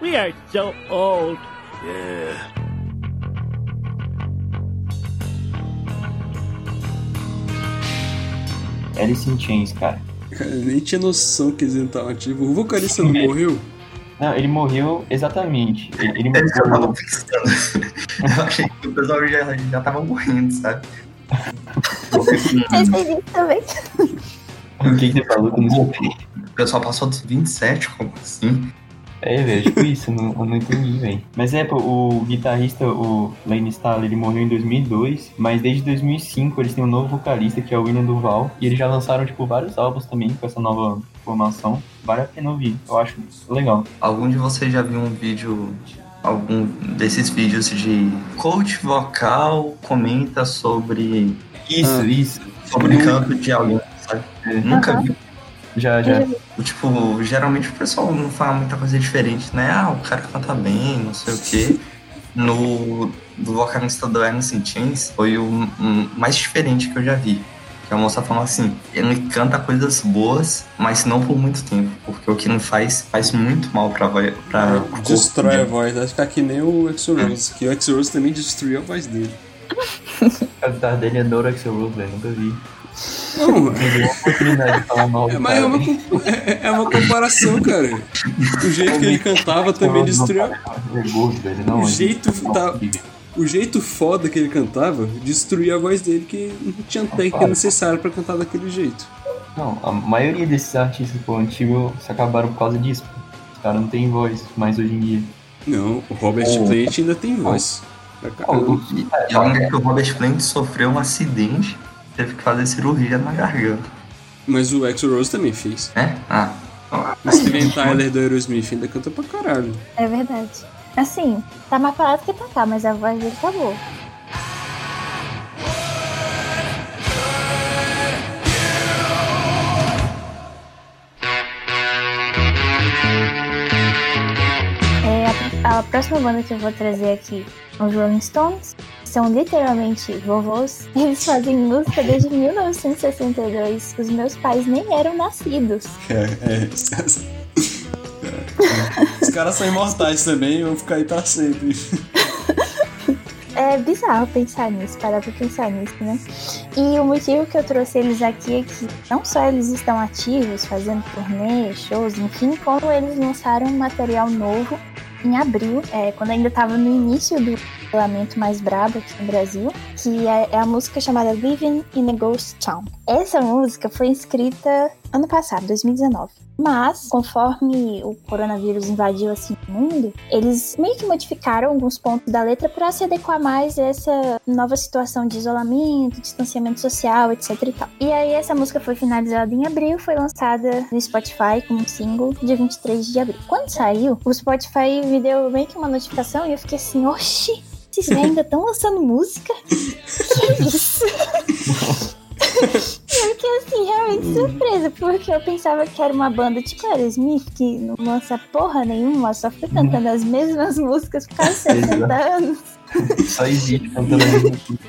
We are so old. Yeah. Alice in Chains, cara. Cara, [laughs] eu nem tinha noção que eles não estavam ativos. O vocalista não morreu? Não, ele morreu exatamente. Ele, ele É que eu tava morreu. pensando. [laughs] Eu achei que o pessoal já, já tava morrendo, sabe? Pensei nisso também. O que, que você falou? que eu não? O pessoal passou dos 27, como assim? É, velho, tipo isso, eu não, eu não entendi, velho. Mas é, pô, o guitarrista, o Lane Stahl, ele morreu em 2002, mas desde 2005 eles têm um novo vocalista, que é o William Duval, e eles já lançaram, tipo, vários álbuns também com essa nova formação. Vale a pena ouvir, eu acho legal. Algum de vocês já viu um vídeo, algum desses vídeos de coach vocal comenta sobre Isso, Ah, isso. sobre canto de alguém, sabe? Nunca Aham. vi. Já, já. Tipo, geralmente o pessoal não fala muita coisa diferente, né? Ah, o cara canta bem, não sei o quê. No do vocalista do in Chains foi o um, mais diferente que eu já vi. Que a moça falou assim, ele canta coisas boas, mas não por muito tempo, porque o que ele faz faz muito mal pra, voz- pra Destrói a voz, vai ficar que nem o Exo Rose, que o Exo Rose também destruiu a voz dele. [laughs] A guitarra dele é Dora Axel Rose, velho, nunca vi. Não, É, mas é uma, é, é uma comparação, cara. O jeito que ele cantava também destruiu. Velho, não. O jeito, tá, o jeito foda que ele cantava destruía a voz dele, que não tinha técnica necessária pra cantar daquele jeito. Não, a maioria desses artistas pô, antigos se acabaram por causa disso. Os caras não têm voz mais hoje em dia. Não, o Robert Oh. Plant ainda tem voz. Caramba. E além que o Robert Plant sofreu um acidente, teve que fazer cirurgia na garganta. Mas o Exo Rose também fez. É? Ah. O Steven Tyler do Aerosmith ainda canta pra caralho. É verdade. Assim, tá mais parado que pra cá, mas a voz dele tá boa. É, a, a próxima banda que eu vou trazer aqui são os Rolling Stones. São literalmente vovôs. Eles fazem música desde 1962. Os meus pais nem eram nascidos. [laughs] É, é. Os caras, os caras são imortais também, vou ficar aí pra sempre. É bizarro pensar nisso, parar pra pensar nisso, né? E o motivo que eu trouxe eles aqui é que não só eles estão ativos, fazendo turnê, shows, enfim, como eles lançaram um material novo em abril, é, quando ainda estava no início do isolamento mais brabo aqui no Brasil, que é, é a música chamada Living in a Ghost Town. Essa música foi escrita ano passado, 2019. Mas, conforme o coronavírus invadiu assim o mundo, eles meio que modificaram alguns pontos da letra para se adequar mais a essa nova situação de isolamento, distanciamento social, etc e tal. E aí essa música foi finalizada em abril, foi lançada no Spotify como single dia 23 de abril. Quando saiu, o Spotify me deu meio que uma notificação e eu fiquei assim, oxi, velhos ainda estão lançando música? Que isso? [laughs] Eu fiquei assim, realmente surpresa, porque eu pensava que era uma banda tipo Aerosmith, que não lança porra nenhuma, só fica cantando as mesmas músicas por de 60 anos. Só existe cantando a mesma coisa.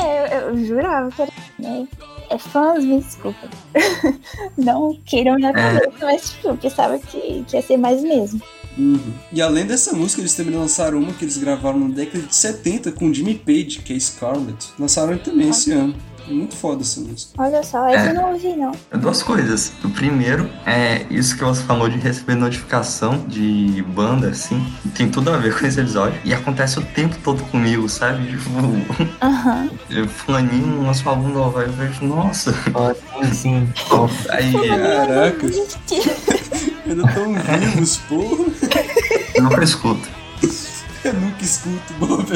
É, eu, eu jurava que era. Né? É fãs, me desculpa. [laughs] Não queiram minha cabeça, mas tipo, eu pensava que, que ia ser mais mesmo. Uhum. E além dessa música, eles também lançaram uma que eles gravaram na década de 70 com Jimmy Page, que é Scarlett. Lançaram também esse ano. Muito foda essa música. Olha só, essa É. eu não ouvi, não. Duas coisas. O primeiro é isso que você falou de receber notificação de banda, assim. Tem tudo a ver [laughs] com esse episódio. E acontece o tempo todo comigo, sabe? Tipo, Aham. [laughs] fulaninho lançou um álbum novo. Aí eu vejo, nossa. sim, sim. [laughs] Aí, Caraca. Ainda tão vivos, porra. eu nunca escuto. Eu nunca escuto, Bob.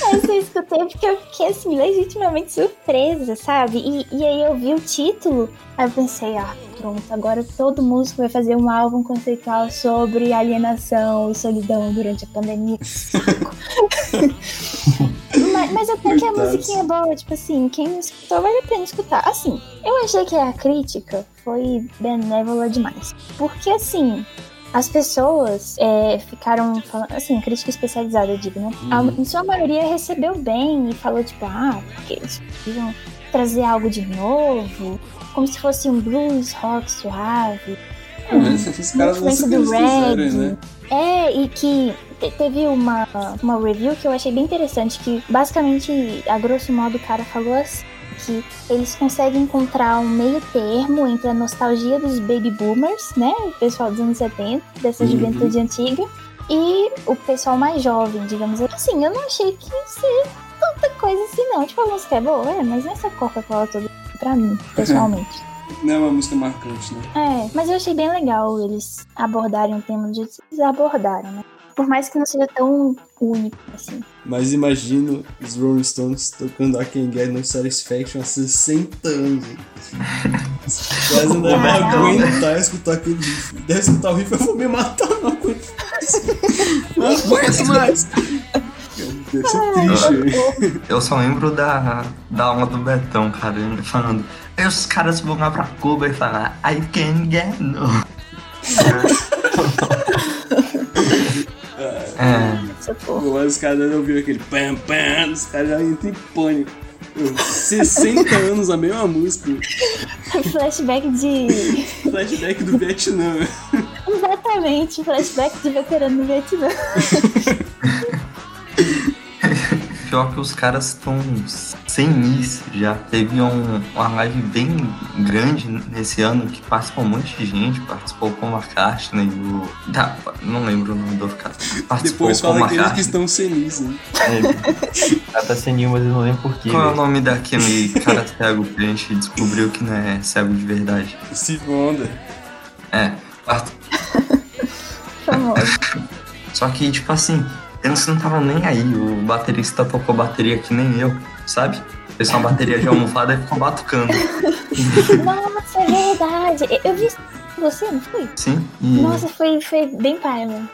Mas eu escutei porque eu fiquei assim, legitimamente surpresa, sabe? E, e aí eu vi o título, aí eu pensei, ah, pronto, agora todo músico vai fazer um álbum conceitual sobre alienação e solidão durante a pandemia. [laughs] mas, mas até que a musiquinha é boa, tipo assim, quem escutou vale a pena escutar. Assim, eu achei que a crítica foi benévola demais. Porque assim, as pessoas é, ficaram falando, assim, crítica especializada, eu digo, né? Uhum. Em sua maioria recebeu bem e falou, tipo, ah, porque eles precisam trazer algo de novo, como se fosse um blues rock suave. É, esses caras do né? É, e que te- teve uma, uma review que eu achei bem interessante, que basicamente, a grosso modo, o cara falou assim, que eles conseguem encontrar um meio termo entre a nostalgia dos baby boomers, né, o pessoal dos anos 70, dessa Uhum. juventude antiga, e o pessoal mais jovem, digamos assim. Eu não achei que ia ser tanta coisa assim, não. Tipo, a música é boa, é, mas não é essa Coca-Cola toda pra mim, [laughs] pessoalmente. Não é uma música marcante, né? É, mas eu achei bem legal eles abordarem o tema do jeito que eles abordaram, né? Por mais que não seja tão único assim. Mas imagino os Rolling Stones tocando I Can Get No Satisfaction há 60 anos. caras não Caraca. aguentar escutar aquele riff. Deve escutar o riff, eu vou me matar, não aguento mais. Não aguento mais. Deve ser triste. Eu só lembro da, da aula do Betão, cara, falando. Aí os caras vão lá pra Cuba e falar, I can get no. [laughs] É. Mas os caras devem ouvir aquele pam pam, os caras já entram em pânico. Eu, 60 [laughs] anos a mesma música. flashback de. Flashback do Vietnã. Exatamente, flashback de veterano do Vietnã. [laughs] Pior que os caras estão sem isso já. Teve um, uma live bem grande nesse ano que participou um monte de gente. Participou com o McCartney, o. Tá, não lembro o nome do cara. Participou Depois com o fala aqueles que estão senis, hein? Ela tá senil, mas eu não lembro porquê. Qual é o nome daquele cara cego que a gente descobriu que não é cego de verdade? Steve Wonder. É. part- Só que, tipo assim, eles não estavam nem aí. O baterista tocou bateria que nem eu, sabe? Fez uma bateria de almofada e ficou batucando. [laughs] Nossa, é verdade. Eu vi você, não foi? Sim. E, Nossa, foi, foi bem pai, mano.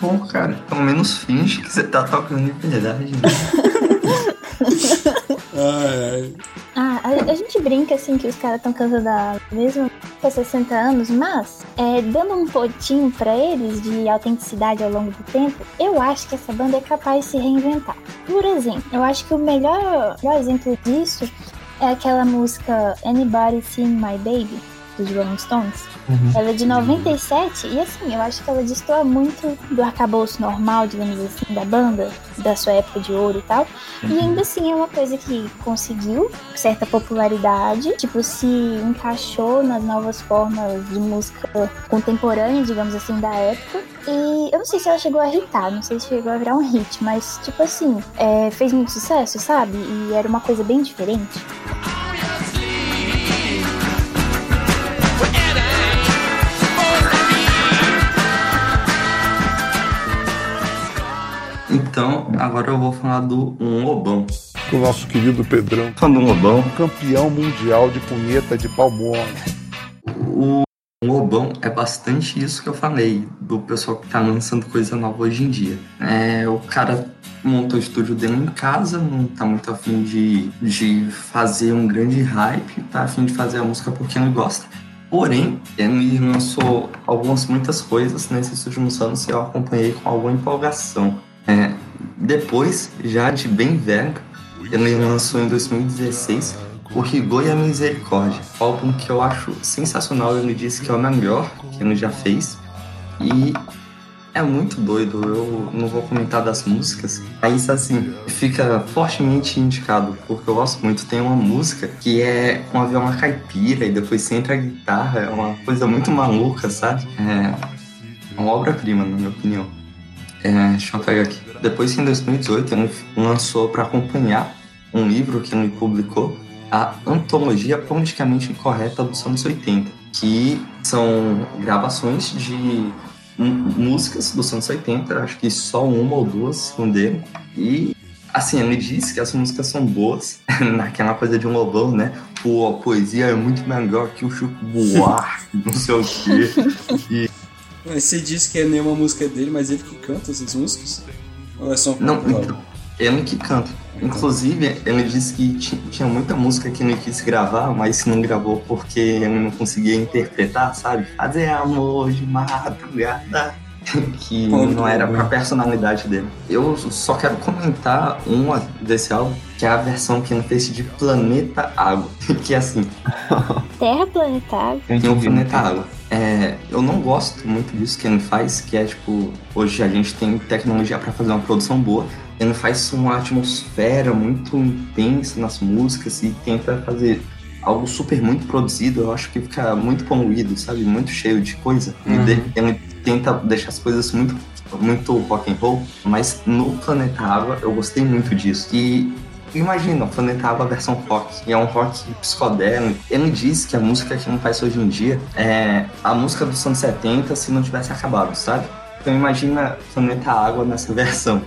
pô, cara, pelo menos finge que você tá tocando de verdade. Né? [laughs] Ai, ai. Ah, a, a gente brinca assim que os caras estão cantando há mesmo há 60 anos, mas é, dando um potinho pra eles de autenticidade ao longo do tempo, eu acho que essa banda é capaz de se reinventar. Por exemplo, eu acho que o melhor, melhor exemplo disso é aquela música Anybody Seen My Baby, dos Rolling Stones. Uhum. Ela é de 97 e assim, eu acho que ela destoa muito do arcabouço normal, digamos assim, da banda, da sua época de ouro e tal. E ainda assim é uma coisa que conseguiu certa popularidade, tipo, se encaixou nas novas formas de música contemporânea, digamos assim, da época. E eu não sei se ela chegou a hitar, não sei se chegou a virar um hit, mas tipo assim, é, fez muito sucesso, sabe? E era uma coisa bem diferente. Então, agora eu vou falar do um Lobão. O nosso querido Pedrão. Do Lobão. Campeão mundial de punheta de palmona. O O Lobão é bastante isso que eu falei, do pessoal que tá lançando coisa nova hoje em dia. É, o cara montou o estúdio dele em casa, não tá muito afim de, de fazer um grande hype, tá afim de fazer a música porque ele gosta. Porém, ele lançou algumas, muitas coisas nesses últimos anos que eu acompanhei com alguma empolgação. É, depois, já de bem velho, ele lançou em 2016 o Rigor e a Misericórdia, álbum que eu acho sensacional. Ele disse que é o melhor que ele já fez. E é muito doido, eu não vou comentar das músicas, mas assim, fica fortemente indicado, porque eu gosto muito. Tem uma música que é com a violão caipira e depois entra a guitarra, é uma coisa muito maluca, sabe? É uma obra-prima, na minha opinião. É, deixa eu pegar aqui. Depois, em 2018, ele lançou para acompanhar um livro que ele publicou, a Antologia Politicamente Incorreta dos anos 80, que são gravações de músicas dos anos 80, acho que só uma ou duas são dele. E, assim, ele disse que as músicas são boas, [laughs] naquela coisa de um lobão, né? Pô, a poesia é muito melhor que o Chico Buarque, não sei o quê. E... [laughs] Mas você disse que é nenhuma música dele, mas ele que canta essas músicas? Ou é só um Não, então, ele que canta. Inclusive, ele disse que tinha muita música que ele quis gravar, mas não gravou porque ele não conseguia interpretar, sabe? Fazer amor de madrugada. [laughs] que não era pra personalidade dele. Eu só quero comentar uma desse álbum, que é a versão que ele fez de Planeta Água. [laughs] que é assim. Terra, planeta, água. Tem o Planeta Água. É, eu não gosto muito disso que ele faz, que é tipo, hoje a gente tem tecnologia para fazer uma produção boa, ele faz uma atmosfera muito intensa nas músicas e tenta fazer algo super muito produzido. Eu acho que fica muito poluído, sabe? Muito cheio de coisa. Uhum. Ele, tenta deixar as coisas muito muito rock and roll, mas no Planeta Água eu gostei muito disso. E imagina, o Planeta Água versão rock, e é um rock psicodélico. Ele diz que a música que não faz hoje em dia é a música dos anos 70 se não tivesse acabado, sabe? Então imagina Planeta Água nessa [laughs] versão.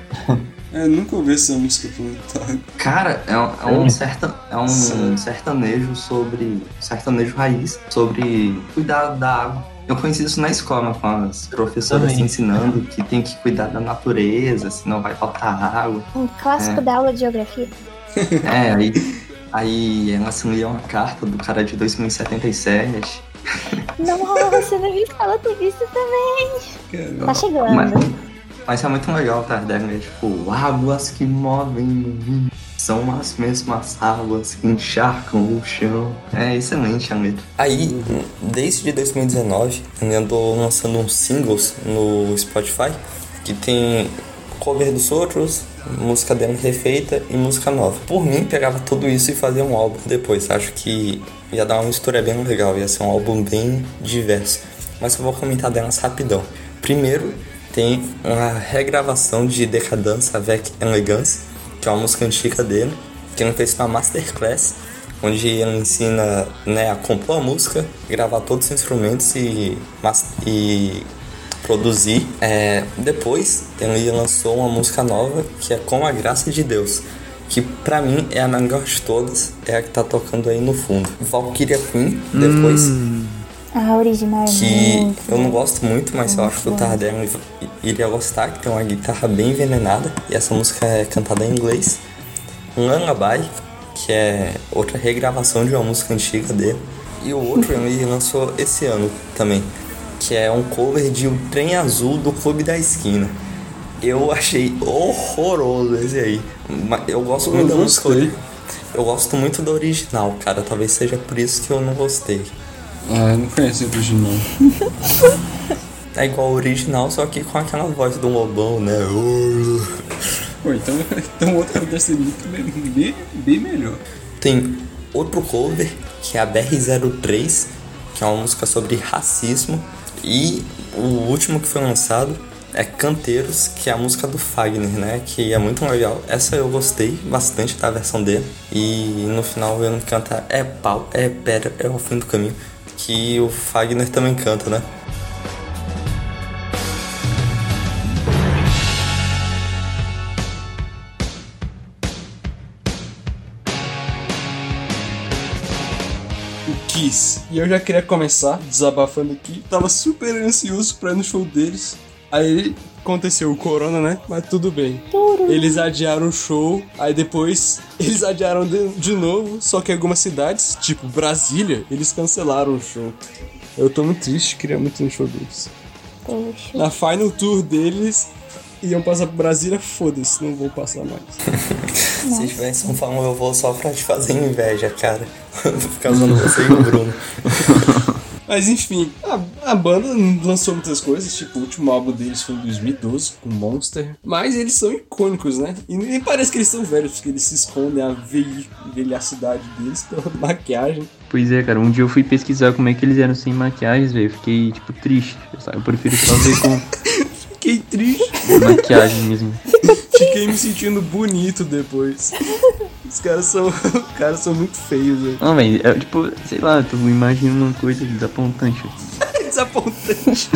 É, eu nunca ouvi essa música planetária. Cara, é, um- é um, certa, é um sertanejo sobre. sertanejo raiz sobre cuidar da água. Eu conheci isso na escola com as professoras Também. ensinando que tem que cuidar da natureza, senão vai faltar água. Um clássico É. da aula de geografia. É, aí, aí elas liam uma carta do cara de 2077. Nossa, eu não me fala tudo isso também. Tá chegando. Mas, mas é muito legal, tá? Deve, tipo, águas que movem são as mesmas águas que encharcam o chão. É excelente a letra. Aí, desde 2019, ele andou lançando uns singles no Spotify que tem cover dos outros, música dele refeita e música nova. Por mim, pegava tudo isso e fazia um álbum depois. Acho que ia dar uma mistura bem legal, ia ser um álbum bem diverso. Mas eu vou comentar delas rapidão. Primeiro, tem uma regravação de Decadence avec Elegance, que é uma música antiga dele, que ele fez uma masterclass, onde ele ensina né, a compor a música, gravar todos os instrumentos e, e produzir. É, depois, ele lançou uma música nova, que é Com a Graça de Deus, que pra mim é a melhor de todas, é a que tá tocando aí no fundo. Valkyria Queen, depois, A original é que muito. eu não gosto muito, mas eu acho que o Tardem iria gostar, que tem uma guitarra bem envenenada, e essa música é cantada em inglês. Lullaby, que é outra regravação de uma música antiga dele. E o outro ele lançou esse ano também, que é um cover de O Trem Azul do Clube da Esquina. Eu achei horroroso esse aí. Eu gosto muito da Eu música. Eu gosto muito do original, cara. Talvez seja por isso que eu não gostei. Ah, eu não conheço o original. [laughs] É igual o original, só que com aquela voz do lobão, né? Pô, então, [laughs] então outro deve ser muito bem, bem, bem melhor. Tem outro cover, que é a BR-03, que é uma música sobre racismo. E o último que foi lançado é Canteiros, que é a música do Fagner, né? Que é muito legal. Essa eu gostei bastante da versão dele. E no final ele canta É pau, é pedra, é o fim do caminho. Que o Fagner também canta, né? 2016 e eu já queria começar desabafando aqui. Tava super ansioso pra ir no show deles. Aí aconteceu o corona, né? Mas tudo bem. Eles adiaram o show, aí depois [laughs] eles adiaram de, de novo, só que algumas cidades, tipo Brasília, eles cancelaram o show. Eu tô muito triste, queria muito ir no show deles. Na final tour deles, iam passar pro Brasília, foda-se, não vou passar mais. [laughs] Se estiver em São Paulo, eu vou só pra te fazer inveja, cara. [laughs] Vou ficar usando você e o Bruno. [laughs] Mas enfim, a, a banda lançou muitas coisas, tipo, o último álbum deles foi em 2012, com Monster. Mas eles são icônicos, né? E nem parece que eles são velhos, porque eles se escondem a velhacidade deles pela maquiagem. Pois é, cara, um dia eu fui pesquisar como é que eles eram sem maquiagens, velho. Fiquei, tipo, triste. sabe? Eu prefiro só ver com Fiquei triste. [laughs] maquiagem mesmo. Fiquei me sentindo bonito depois. Os caras são, [laughs] os caras são muito feios, velho. Não, velho, é tipo, sei lá, tu imagina uma coisa desapontante. [laughs] Desapontante.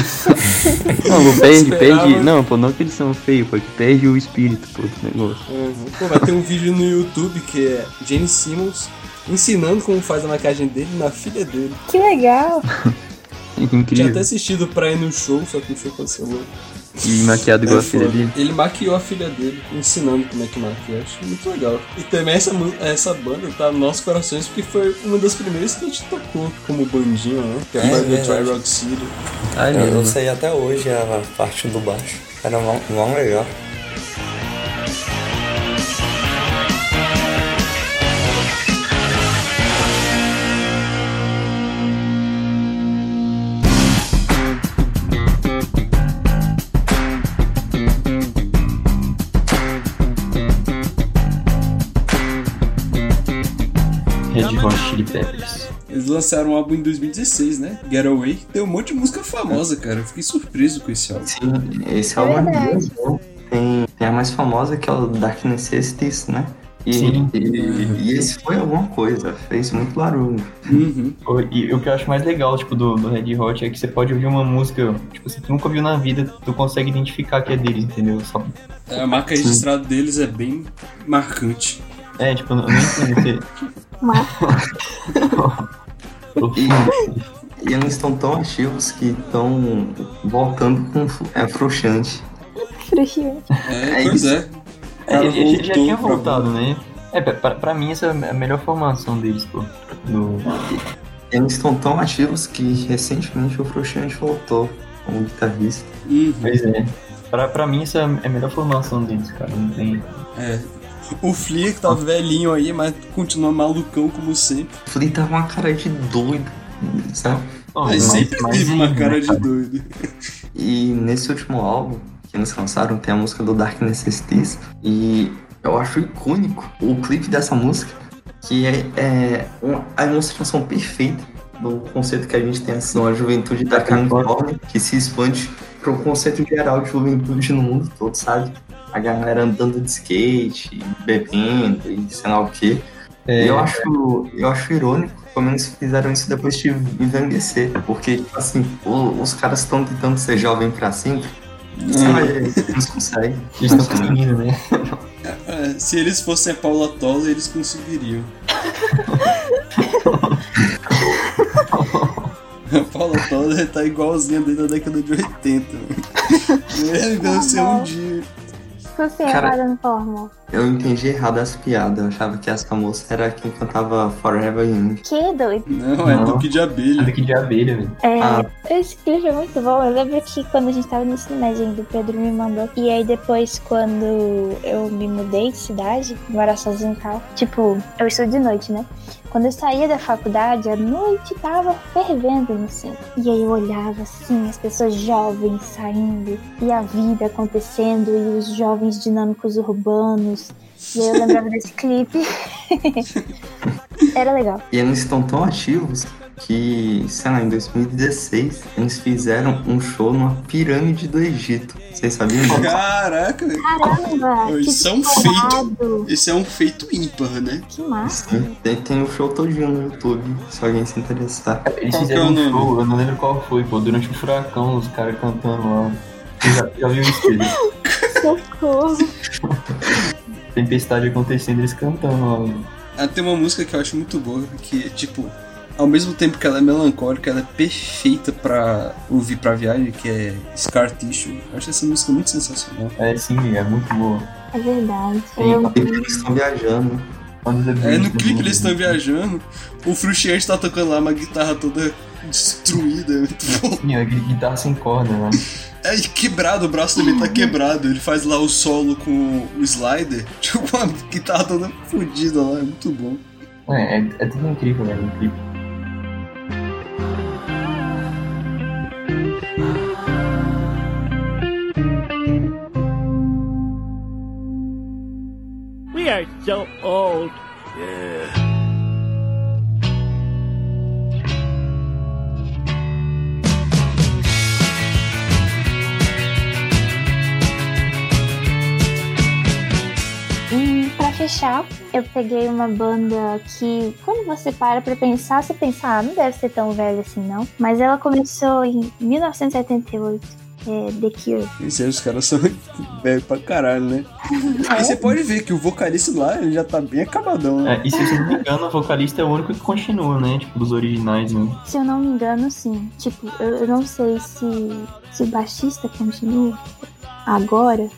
Não, perde, perde. Não, pô, não que eles são feios, pô, que perde o espírito, pô, do negócio. Uhum. Pô, vai ter um vídeo no YouTube que é Jenny Simmons ensinando como faz a maquiagem dele na filha dele. Que legal. Tinha Incrível. até assistido pra ir no show, só que o show cancelou. E maquiado igual É a filha foda. dele. Ele maquiou a filha dele, ensinando como é que maquia. Acho muito legal. E também essa, essa banda tá nos nossos corações porque foi uma das primeiras que a gente tocou como bandinha, né? Que é a É banda do. Try Rock City. Ah, eu, eu sei até hoje a parte do baixo. Era mó, mó legal. Lançaram um álbum em 2016, né? Getaway. Tem um monte de música famosa, cara. Eu fiquei surpreso com esse álbum. Sim, esse álbum é muito bom. Tem, tem a mais famosa que é o Dark Necessities, né? E, Sim. e, e esse foi alguma coisa, fez muito barulho. Pô, E o que eu acho mais legal, tipo, do, do Red Hot é que você pode ouvir uma música, tipo, tu nunca ouviu na vida, tu consegue identificar que é deles, entendeu? Só... A marca registrada deles é bem marcante. É, tipo, eu não entendo. Você... [laughs] E, e eles estão tão ativos que estão voltando com é frustrante. Frouxinho. É, É pois isso. é. É, ele, ele já tinha voltado, né? É, pra, pra, mim essa é a melhor formação deles, pô. Do... Eles estão tão ativos que recentemente o Frustrante voltou como guitarrista. Pois é. Pra, pra mim essa é a melhor formação deles, cara. Não tem. É. O Flea que tá velhinho aí, mas continua malucão como sempre. O Flea tá com uma cara de doido, sabe? Mas sempre teve uma cara de doido. E nesse último álbum que eles lançaram tem a música do Dark Necessities e eu acho icônico o clipe dessa música que é, é uma, a ilustração perfeita do conceito que a gente tem assim, uma juventude da Califórnia que se expande para o conceito geral de juventude no mundo todo, sabe? A galera andando de skate, bebendo e sei lá o que. É. Eu acho, eu acho irônico como eles fizeram isso depois de envelhecer, porque tipo assim, o- os caras estão tentando ser jovem pra sempre. Sabe, eles conseguem. Eles estão conseguindo, né? É, se eles fossem a Paula Toller, eles conseguiriam. a Paula Toller tá igualzinha desde a década de 80. Meu Deus, ser um dia. Você é Cara- errada no fórmula. Eu entendi errado as piadas. Eu achava que essa moça era quem cantava Forever Young. Que doido. Não, é Duque de Abelha. Duque de Abelha, velho. É, Ah. esse clipe é muito bom. Eu lembro que quando a gente tava no ensino médio ainda, o Pedro me mandou. E aí depois, quando eu me mudei de cidade, morar sozinho e tal, tipo, eu estudo de noite, né? Quando eu saía da faculdade, a noite tava fervendo no centro. E aí eu olhava assim, as pessoas jovens saindo, e a vida acontecendo, e os jovens dinâmicos urbanos. E aí eu lembrava desse clipe. Era legal. E eles estão tão ativos que, sei lá, em 2016, eles fizeram um show numa pirâmide do Egito. Vocês sabiam disso? Caraca. Caramba! Isso é um feito. Isso é um feito ímpar, né? Que massa. Sim, tem, tem o show todinho no YouTube, se alguém se interessar. Eles Qual é fizeram um show, eu não lembro qual foi, pô, durante o furacão, os caras cantando lá. Já, já viu isso? [laughs] Socorro. [laughs] Tempestade acontecendo, eles cantando lá. Ah, tem uma música que eu acho muito boa, que é tipo, ao mesmo tempo que ela é melancólica, ela é perfeita pra ouvir pra viagem, que é Scar Tissue. Eu acho essa música muito sensacional. É, sim, é muito boa. É verdade. Sim, Eu- Eles estão viajando. É, no clipe eles estão viajando, o Frustiante tá tocando lá uma guitarra toda destruída, é muito bom. Sim, a gui- guitarra sem corda, né? [laughs] É quebrado, o braço também tá quebrado. Ele faz lá o solo com o slider, [laughs] tipo uma guitarra toda fodida lá, é muito bom. É, é, é tudo incrível, né? Incrível. We are so old. Yeah. Fechar, eu peguei uma banda que, quando você para pra pensar, você pensa, ah, não deve ser tão velha assim, não. Mas ela começou em 1978, é The Cure. Esse aí os caras são [laughs] velho pra caralho, né? E você pode ver que o vocalista lá ele já tá bem acabadão, né? É, e se eu não me engano, o vocalista é o único que continua, né? Tipo, dos originais, né? Se eu não me engano, sim. Tipo, eu, eu não sei se, se o baixista continua agora,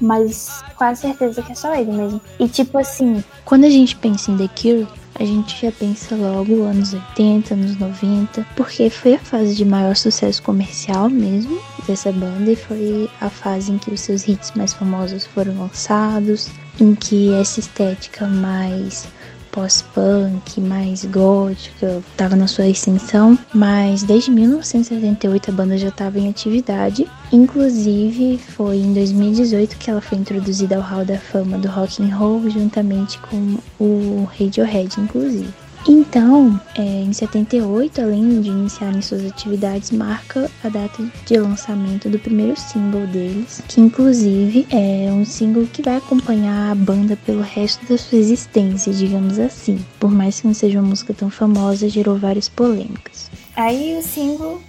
mas quase certeza que é só ele mesmo. E tipo assim, quando a gente pensa em The Cure, a gente já pensa logo anos 80, anos 90, porque foi a fase de maior sucesso comercial mesmo dessa banda e foi a fase em que os seus hits mais famosos foram lançados, em que essa estética mais pós-punk, mais gótica, estava na sua ascensão, mas desde 1978 a banda já estava em atividade. Inclusive, foi em 2018 que ela foi introduzida ao Hall da Fama do Rock and Roll, juntamente com o Radiohead, inclusive. Então, é, em 78, além de iniciarem suas atividades, marca a data de lançamento do primeiro single deles, que inclusive é um single que vai acompanhar a banda pelo resto da sua existência, digamos assim. Por mais que não seja uma música tão famosa, gerou várias polêmicas. Aí o single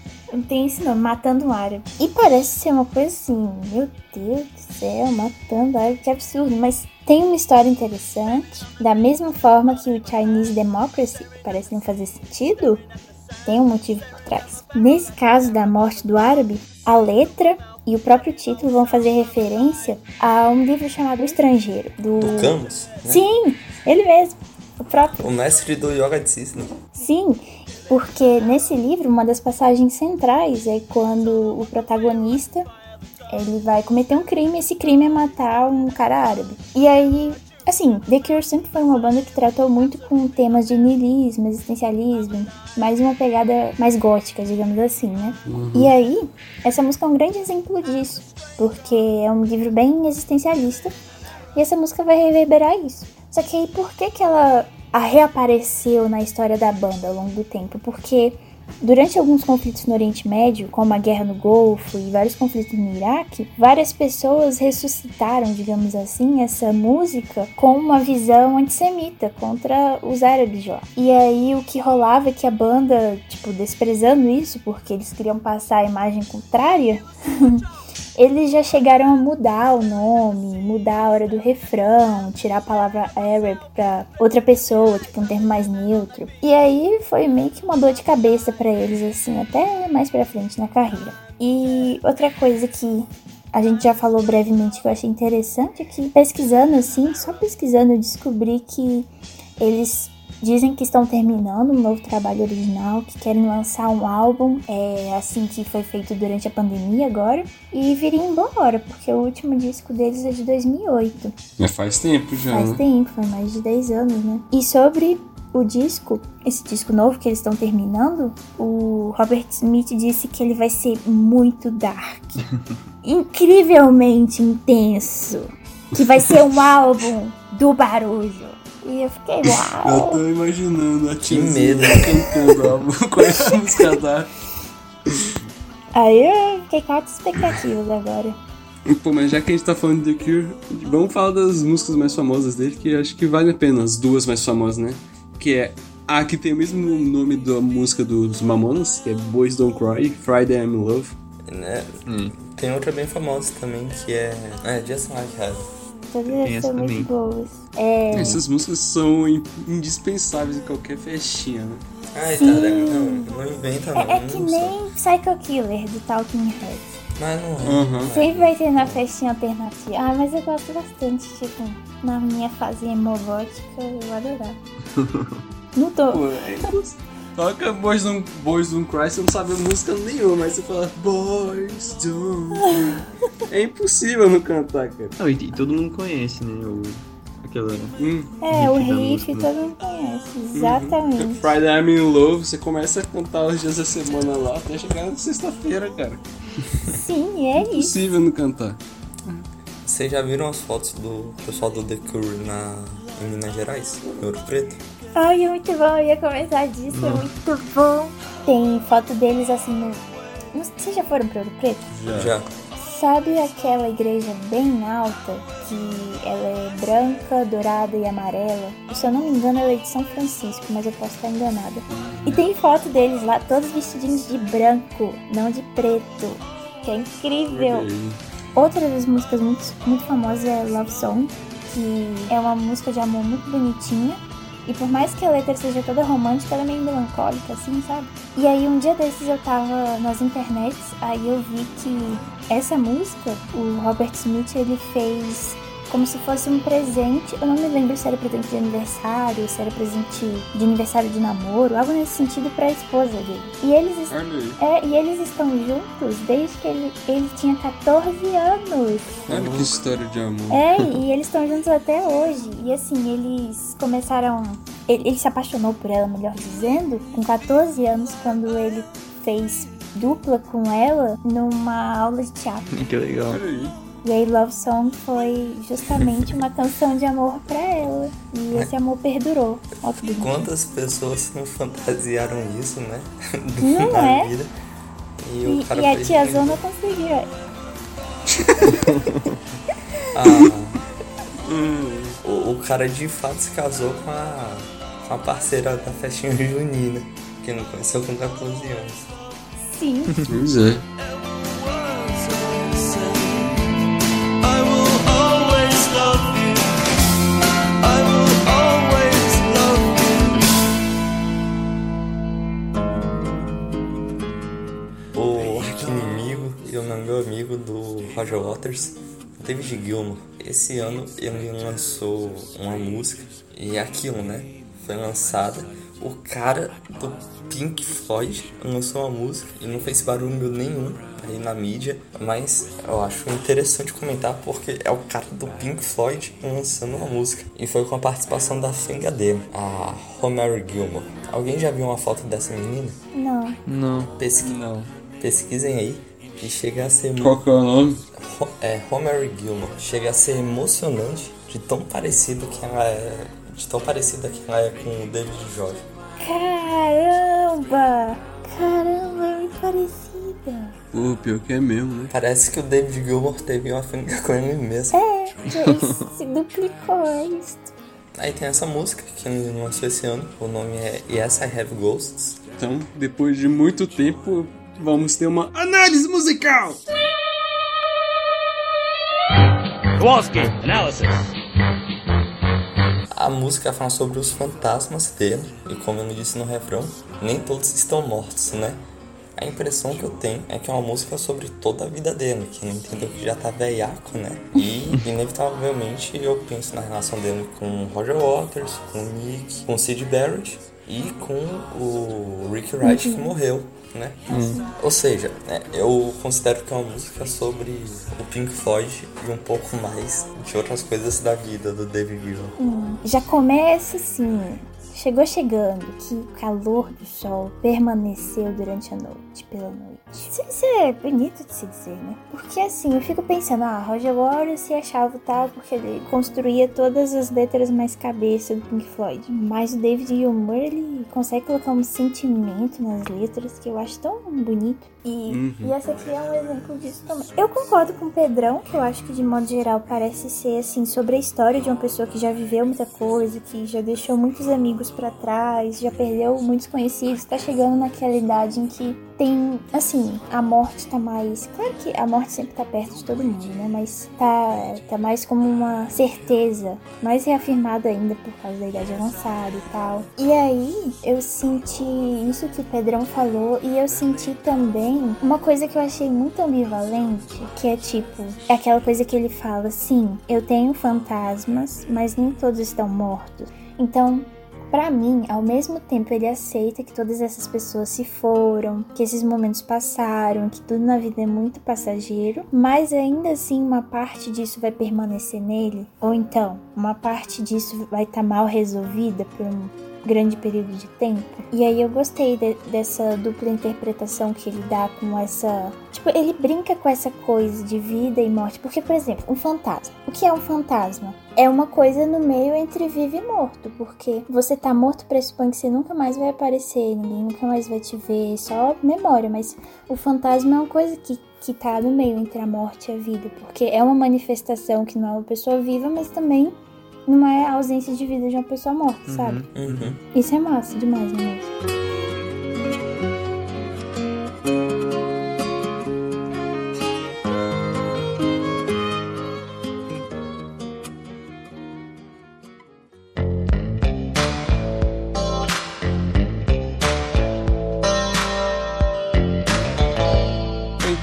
tem esse nome, Matando um Árabe. E parece ser uma coisa assim, meu Deus do céu, matando árabe, que absurdo. Mas tem uma história interessante. Da mesma forma que o Chinese Democracy parece não fazer sentido, tem um motivo por trás. Nesse caso da morte do árabe, a letra e o próprio título vão fazer referência a um livro chamado O Estrangeiro, do... Do Camus, né? Sim, ele mesmo, o próprio. O mestre do Yoga de Cisne. Sim, porque nesse livro uma das passagens centrais é quando o protagonista ele vai cometer um crime, esse crime é matar um cara árabe. E aí, assim, The Cure sempre foi uma banda que tratou muito com temas de niilismo, existencialismo, mais uma pegada mais gótica, digamos assim, né? Uhum. E aí, essa música é um grande exemplo disso, porque é um livro bem existencialista e essa música vai reverberar isso. Só que aí, por que que ela reapareceu na história da banda ao longo do tempo? Porque durante alguns conflitos no Oriente Médio, como a guerra no Golfo e vários conflitos no Iraque, várias pessoas ressuscitaram, digamos assim, essa música com uma visão antissemita contra os árabes de lá. E aí o que rolava é que a banda, tipo, desprezando isso, porque eles queriam passar a imagem contrária, [laughs] eles já chegaram a mudar o nome, mudar a hora do refrão, tirar a palavra Arab pra outra pessoa, tipo um termo mais neutro. E aí foi meio que uma dor de cabeça pra eles, assim, até mais pra frente na carreira. E outra coisa que a gente já falou brevemente que eu achei interessante é que pesquisando assim, só pesquisando eu descobri que eles Dizem que estão terminando um novo trabalho original, que querem lançar um álbum, é, assim que foi feito durante a pandemia agora, e virem embora, porque o último disco deles é de 2008. Mas faz tempo já, Faz né? tempo, foi mais de 10 anos, né? E sobre o disco, esse disco novo que eles estão terminando, o Robert Smith disse que ele vai ser muito dark, [laughs] incrivelmente intenso, que vai ser um álbum do barulho. E eu fiquei, [laughs] Eu uau! tô imaginando a tiazinha medo. cantando a- [laughs] com essa música da... Aí eu fiquei com altas expectativas agora. Pô, mas já que a gente tá falando de The Cure, vamos falar das músicas mais famosas dele, que acho que vale a pena, as duas mais famosas, né? Que é a que tem o mesmo nome da música dos Mamonas, que é Boys Don't Cry, Friday I'm in Love. Né? Tem outra bem famosa também, que é... É, Just Like Heaven. Todas Tem elas essa são muito boas. É, Essas músicas são in- indispensáveis em qualquer festinha, né? Ai, Sim. tá, não, não inventa não. É, é que não nem Psycho Killer do Talking Heads. Mas não é. Sempre vai ter na festinha alternativa. Ah, mas eu gosto bastante, tipo, na minha fase emogótica, eu adorava. [laughs] Não tô. Pô, é. Toca Boys Don't, Boys Don't Cry, você não sabe música nenhuma, mas você fala Boys Don't. É impossível não cantar, cara. Não, e, e todo mundo conhece, né? O, aquela. É, o riff música. todo mundo conhece, exatamente. Friday I'm in Love, você começa a contar os dias da semana lá até chegar na sexta-feira, cara. Sim, é isso. Impossível não cantar. Vocês já viram as fotos do pessoal do The Curry na, em Minas Gerais? Em Ouro Preto? Ai, é muito bom, eu ia comentar disso, é Não. muito bom. Tem foto deles assim no. Vocês já foram pra Ouro Preto? Já. Sabe aquela igreja bem alta que ela é branca, dourada e amarela? Se eu não me engano, ela é de São Francisco, mas eu posso estar enganada. E tem foto deles lá, todos vestidinhos de branco, não de preto, que é incrível. Outra das músicas muito, muito famosas é Love Song, que é uma música de amor muito bonitinha. E por mais que a letra seja toda romântica, ela é meio melancólica, assim, sabe? E aí um dia desses eu tava nas internets, aí eu vi que essa música, o Robert Smith, ele fez como se fosse um presente. Eu não me lembro se era presente de aniversário, se era presente de aniversário de namoro, algo nesse sentido pra esposa dele. E eles, é, e eles estão juntos desde que ele, ele tinha 14 anos. Olha que história de amor. É, e eles estão juntos até hoje. E assim, eles começaram. Ele, ele se apaixonou por ela, melhor dizendo, com 14 anos, quando ele fez dupla com ela numa aula de teatro. [laughs] Que legal. E aí Love Song foi justamente uma canção de amor pra ela. E esse amor perdurou. Bonito. Quantas pessoas não fantasiaram isso, né? [laughs] Não Na é? vida. E, E, o cara e a tia muito. Zona conseguiu. [laughs] Ah, o, o cara de fato se casou com a, com a parceira da festinha junina, que não conheceu com 14 anos. Sim. Pois é. Roger Waters, David Gilmour. Esse ano ele lançou uma música e é aquilo, né? Foi lançada. O cara do Pink Floyd lançou uma música e não fez barulho nenhum aí na mídia, mas eu acho interessante comentar porque é o cara do Pink Floyd lançando uma música e foi com a participação da filha dele, a Rosemary Gilmore. Alguém já viu uma foto dessa menina? Não. Não. Pesqui... Pesquisem aí que chega a ser Qual que é o nome? É Rosemary Gilmore. Chega a ser emocionante de tão parecida que ela é, de tão parecida que ela é com o David Jorge. Caramba! Caramba, é muito parecida. Pô, pior que é mesmo, né? Parece que o David Gilmour teve uma filha com ele mesmo. É, ele se duplicou, é isso. Aí tem essa música que ele lançou esse ano. O nome é Yes I Have Ghosts. Então, depois de muito tempo, vamos ter uma análise musical. Kowalski, analysis. A música fala sobre os fantasmas dele, e como ele disse no refrão, nem todos estão mortos, né? A impressão que eu tenho é que é uma música sobre toda a vida dele, que ele entendeu que já tá velhaco, né? E, inevitavelmente, eu penso na relação dele com Roger Waters, com o Nick, com o Sid Barrett e com o Rick Wright, que morreu, né? Ou seja, né, eu considero que é uma música sobre o Pink Floyd e um pouco mais de outras coisas da vida do David Gilmour. Hum, já começa assim. Chegou chegando que o calor do sol permaneceu durante a noite, pela noite. Isso, é bonito de se dizer, né? Porque assim, eu fico pensando, ah, Roger Waters se achava tal porque ele construía todas as letras mais cabeça do Pink Floyd. Mas o David Gilmour, ele consegue colocar um sentimento nas letras que eu acho tão bonito. E, Uhum. e essa aqui é um exemplo disso também. Eu concordo com o Pedrão, que eu acho que de modo geral parece ser assim sobre a história de uma pessoa que já viveu muita coisa, que já deixou muitos amigos pra trás, já perdeu muitos conhecidos, tá chegando naquela idade em que tem, assim, a morte tá mais. Claro que a morte sempre tá perto de todo mundo, né? Mas tá, tá mais como uma certeza, mais reafirmada ainda por causa da idade avançada e tal. E aí eu senti isso que o Pedrão falou, e eu senti também uma coisa que eu achei muito ambivalente, que é tipo, é aquela coisa que ele fala, sim, eu tenho fantasmas, mas nem todos estão mortos. Então, Pra mim, ao mesmo tempo ele aceita que todas essas pessoas se foram, que esses momentos passaram, que tudo na vida é muito passageiro, mas ainda assim uma parte disso vai permanecer nele, ou então uma parte disso vai estar mal resolvida por um grande período de tempo. E aí eu gostei de- dessa dupla interpretação que ele dá com essa. Tipo, ele brinca com essa coisa de vida e morte. Porque, por exemplo, um fantasma. O que é um fantasma? É uma coisa no meio entre vivo e morto. Porque você tá morto pressupõe que você nunca mais vai aparecer, ninguém nunca mais vai te ver, só memória. Mas o fantasma é uma coisa que. Que tá no meio entre a morte e a vida, porque é uma manifestação que não é uma pessoa viva, mas também não é a ausência de vida de uma pessoa morta, sabe? Uhum. Isso é massa demais música.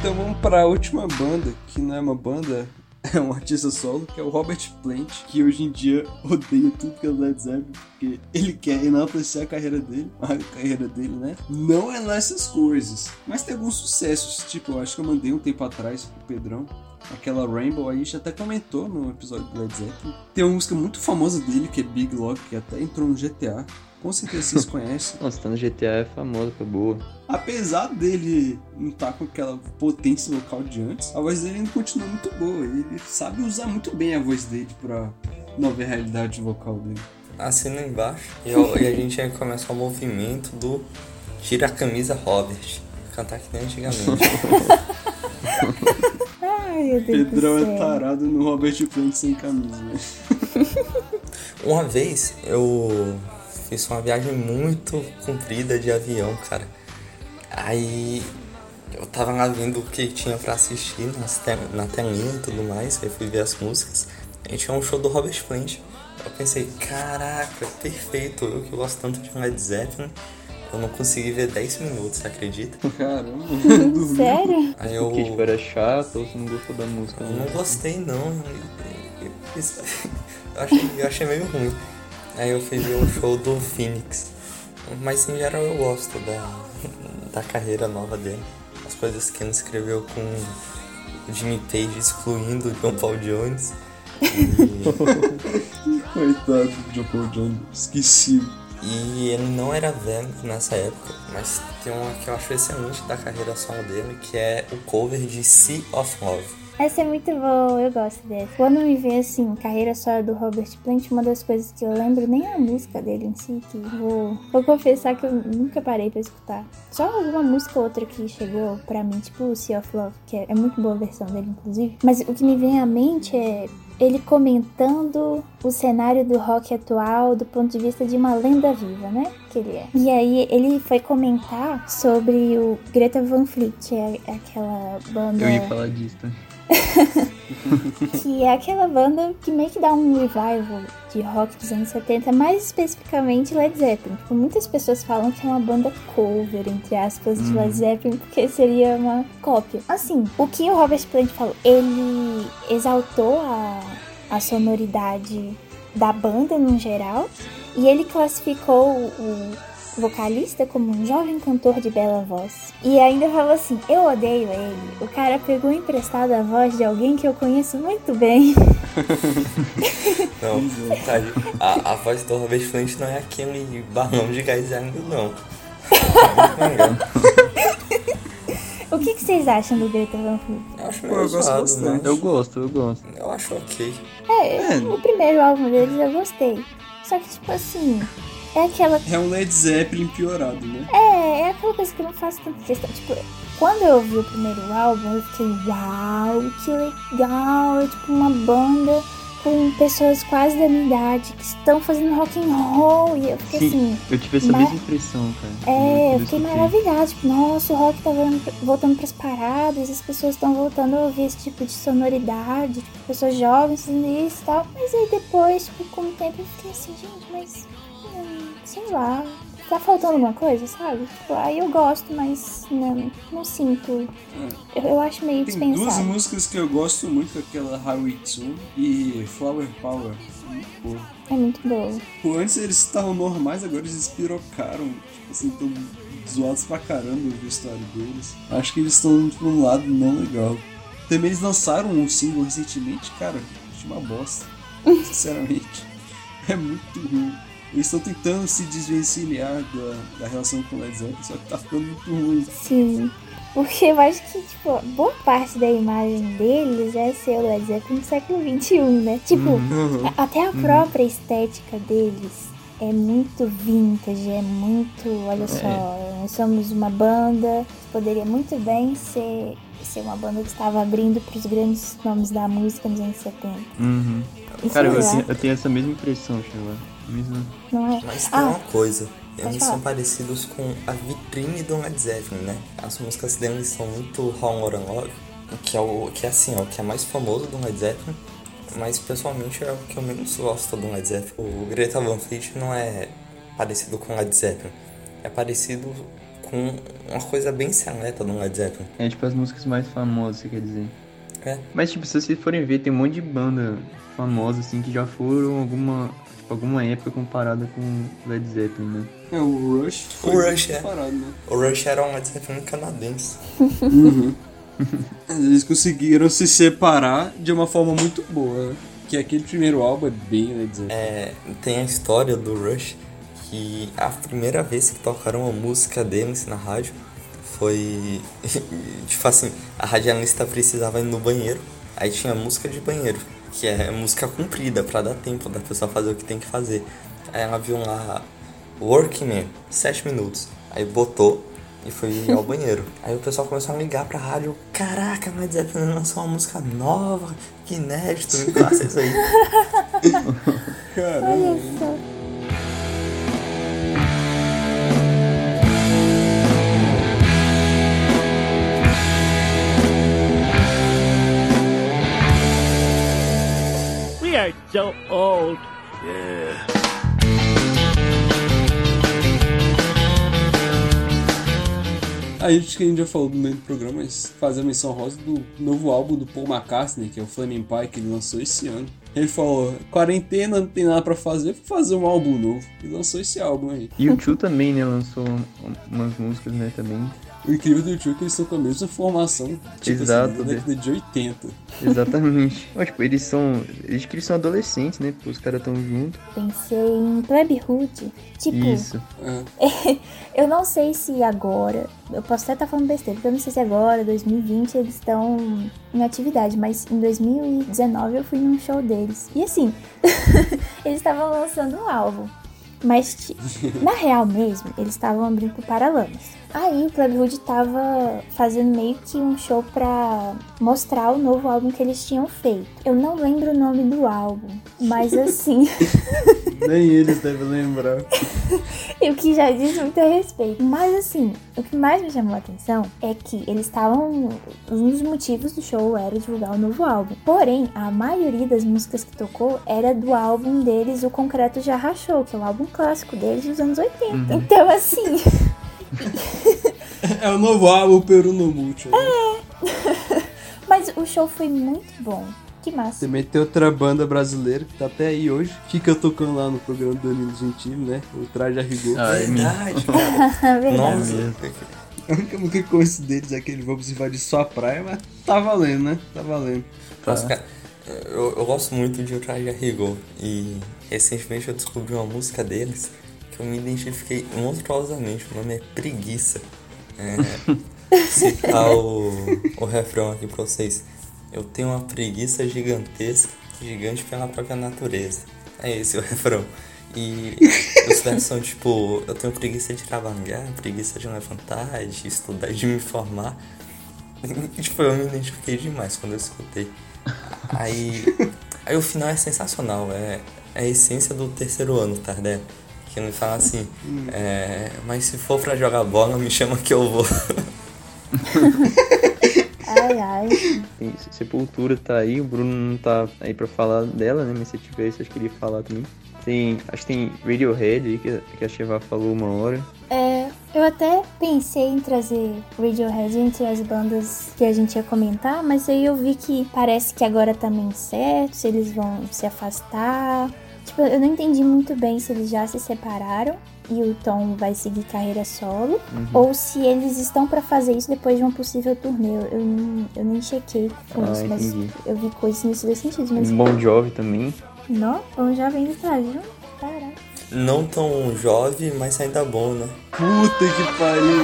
Então vamos para a última banda, que não é uma banda, é [laughs] um artista solo, que é o Robert Plant, que hoje em dia odeia tudo que é Led Zeppelin, porque ele quer enaltecer a carreira dele, a carreira dele, né? Não é nessas coisas, mas tem alguns sucessos, tipo, eu acho que eu mandei um tempo atrás pro Pedrão, aquela Rainbow aí, a gente até comentou no episódio do Led Zeppelin. Tem uma música muito famosa dele, que é Big Log, que até entrou no GTA, com certeza vocês [laughs] conhecem. Nossa, tá no GTA é famoso, foi boa. Apesar dele não estar com aquela potência vocal de antes, a voz dele ainda continua muito boa. Ele sabe usar muito bem a voz dele pra nova realidade vocal dele. Assina embaixo e, eu- e a gente começa o movimento do Tira a camisa Robert. Cantar que nem antigamente. [laughs] Ai, Pedrão é tarado no Robert Plant sem camisa. [laughs] Uma vez eu fiz uma viagem muito comprida de avião, cara. Aí eu tava lá vendo o que tinha pra assistir nas te- na telinha e tudo mais. Aí fui ver as músicas. Aí tinha um show do Robert Plant. Eu pensei, caraca, perfeito. Eu que gosto tanto de Led Zeppelin. Eu não consegui ver 10 minutos, você acredita? [laughs] Caramba. [laughs] Sério? Aí eu. Que tipo, era chato ou você não gostou da música? Eu né? não gostei não. Eu, [laughs] eu achei, eu achei meio ruim. Aí eu fui ver o show do Phoenix. Mas em geral eu gosto da, da carreira nova dele. As coisas que ele escreveu com o Jimmy Page excluindo o John Paul Jones. [laughs] Coitado do John Paul Jones, esqueci. E ele não era velho nessa época, mas tem uma que eu acho excelente da carreira solo dele, que é o cover de Sea of Love. Essa é muito boa, eu gosto dessa. Quando me vê assim, carreira solo do Robert Plant, uma das coisas que eu lembro nem a música dele em si, que vou, vou confessar que eu nunca parei pra escutar. Só alguma música ou outra que chegou pra mim, tipo o Sea of Love, que é, é muito boa a versão dele, inclusive. Mas o que me vem à mente é ele comentando o cenário do rock atual do ponto de vista de uma lenda viva, né? Que ele é. E aí ele foi comentar sobre o Greta Van Fleet, que é aquela banda Eu ia falar disso, tá? [laughs] que é aquela banda que meio que dá um revival de rock dos anos 70, mais especificamente Led Zeppelin. Tipo, muitas pessoas falam que é uma banda cover, entre aspas, de Uhum. Led Zeppelin, porque seria uma cópia. Assim, o que o Robert Plant falou, ele exaltou a, a sonoridade da banda no geral, e ele classificou o vocalista como um jovem cantor de bela voz. E ainda falou assim: Eu odeio ele. O cara pegou emprestado a voz de alguém que eu conheço muito bem. [laughs] Não, tadinho. a, a voz do Robert Plant não é aquele balão de gás ainda, não. o que, que vocês acham do Greta Van Fleet? Eu acho meio eu gosto bastante. mas Eu gosto, eu gosto. eu acho ok. É, o primeiro álbum deles eu gostei. Só que, tipo assim, É aquela. É um Led Zeppelin piorado, né? É, é aquela coisa que eu não faço tanta questão. Tipo, quando eu ouvi o primeiro álbum, eu fiquei, uau, que legal. É tipo uma banda com pessoas quase da minha idade que estão fazendo rock and roll. E eu fiquei Sim, assim. eu tive essa ma- mesma impressão, cara. É, eu Quando fiquei maravilhada. Tipo, nossa, o rock tá voltando, voltando pras paradas, as pessoas estão voltando a ouvir esse tipo de sonoridade, tipo, pessoas jovens fazendo isso e tal. Mas aí depois, tipo, com o tempo, eu fiquei assim, gente, mas. Sei lá. Tá faltando alguma coisa, sabe? Tipo, aí eu gosto, mas não, não sinto. Eu, eu acho meio Tem duas músicas que eu gosto muito, aquela Highway 2 e Flower Power. Muito boa. É muito boa. Pô, antes eles estavam normais, agora eles espirocaram. Tipo assim, tão zoados pra caramba o história deles. Acho que eles estão tipo, num lado não legal. Também eles lançaram um single recentemente, cara, achei uma bosta. [laughs] Sinceramente. É muito ruim. Eles estão tentando se desvencilhar da, da relação com o Led Zeppelin, só que tá ficando muito ruim. Sim. Porque eu acho que, tipo, boa parte da imagem deles é ser o Led Zeppelin do século XXI, né? Tipo, Uhum. a- até a Uhum. própria estética deles é muito vintage, é muito, olha só, nós somos uma banda, poderia muito bem ser, ser uma banda que estava abrindo para os grandes nomes da música nos anos 70. Uhum. Cara, eu eu tenho essa mesma impressão, Sheila. Mesmo... Não é? Mas tem Ah, uma coisa, eles são parecidos com a vitrine do Led Zeppelin, né? As músicas deles são muito How More Love, que é o que é assim, o que é mais famoso do Led Zeppelin, mas pessoalmente é o que eu menos gosto do Led Zeppelin. O Greta Van Fleet não é parecido com o Led Zeppelin, é parecido com uma coisa bem seleta do Led Zeppelin. É tipo as músicas mais famosas, você quer dizer. É. Mas tipo, se vocês forem ver, tem um monte de banda famosa assim que já foram alguma, alguma época comparada com Led Zeppelin, né? É, o Rush O foi Rush é. comparado, né? O Rush era um Led Zeppelin canadense. Uhum. [laughs] Eles conseguiram se separar de uma forma muito boa. né? Que aquele primeiro álbum é bem Led Zeppelin. É, tem a história do Rush que a primeira vez que tocaram uma música deles na rádio foi. [laughs] tipo assim, a radialista precisava ir no banheiro, aí tinha música de banheiro, que é música comprida pra dar tempo da pessoa fazer o que tem que fazer. Aí ela viu lá Working Man, 7 minutos. Aí botou e foi [laughs] ao banheiro. Aí o pessoal começou a ligar pra rádio. Caraca, Led Zeppelin lançou uma música nova, que inédito, me passa isso aí. [laughs] Olha so old. Yeah. A gente que a gente já falou no meio do programa, mas fazer a menção rosa do novo álbum do Paul McCartney, que é o Flaming Pie, que ele lançou esse ano. Ele falou, quarentena, não tem nada pra fazer, vou fazer um álbum novo. E lançou esse álbum aí. E o Tio também, né, lançou um- umas músicas, né, também. O incrível do YouTube é que eles estão com a mesma formação, tipo Exato, assim, da década de 80. Exatamente. [laughs] Ó, tipo, eles são. Eles que eles são adolescentes, né? Porque os caras tão juntos. Pensei em Plebe Hood. Tipo, Isso. [laughs] eu não sei se agora, eu posso até estar falando besteira, porque eu não sei se agora, 2020, eles estão em atividade, mas em 2019 eu fui num show deles. E assim, [laughs] eles estavam lançando um álbum. Mas, na real mesmo, eles estavam abrindo pro Paralamas. Aí o Club Hood tava fazendo meio que um show pra mostrar o novo álbum que eles tinham feito. Eu não lembro o nome do álbum, mas [laughs] assim. [laughs] Nem eles devem lembrar. [laughs] o que já diz muito a respeito. Mas assim, o que mais me chamou a atenção é que eles estavam. Um dos motivos do show era divulgar o novo álbum. Porém, a maioria das músicas que tocou era do álbum deles, O Concreto Já Rachou, que é o álbum clássico deles dos anos 80. Uhum. Então, assim. É o novo álbum Peru no Múltiplo. né? É. [laughs] Mas o show foi muito bom. Que massa. Também tem outra banda brasileira que tá até aí hoje. Fica tocando lá no programa do Danilo Gentili, né? O Traje a Rigor. Ah, é Verdade, cara. [laughs] Verdade. Nossa. A única música que eu conheço deles é aquele Vamos invadir sua praia, mas tá valendo, né? Tá valendo. Nossa, cara, eu, eu gosto muito de O Traje a Rigor. E recentemente eu descobri uma música deles que eu me identifiquei monstruosamente. O nome é Preguiça. É, [laughs] citar o, o refrão aqui pra vocês. Eu tenho uma preguiça gigantesca, gigante pela própria natureza. É esse o refrão. E os versos são tipo, eu tenho preguiça de trabalhar, preguiça de levantar, de estudar, de me informar. E, tipo, eu me identifiquei demais quando eu escutei. Aí, aí o final é sensacional, é, é a essência do terceiro ano, Tardé. Que ele fala assim, é, mas se for pra jogar bola, me chama que eu vou. Ai, ai. Sepultura tá aí, o Bruno não tá aí pra falar dela, né? Mas se tivesse, acho que ele ia falar também. Tem, acho que tem Radiohead aí, que, que a Cheva falou uma hora. É, eu até pensei em trazer Radiohead entre as bandas que a gente ia comentar, mas aí eu vi que parece que agora tá meio incerto, se eles vão se afastar. Tipo, eu não entendi muito bem se eles já se separaram e o Tom vai seguir carreira solo, Uhum. ou se eles estão pra fazer isso depois de um possível turnê. Eu, eu, não- eu nem chequei com Ah, isso, mas entendi. eu vi coisas nesses dois sentidos. Mas Bon Jovi também. não, o jovem ainda tá junto. Caraca. Não tão jovem, mas ainda bom, né? Puta que pariu.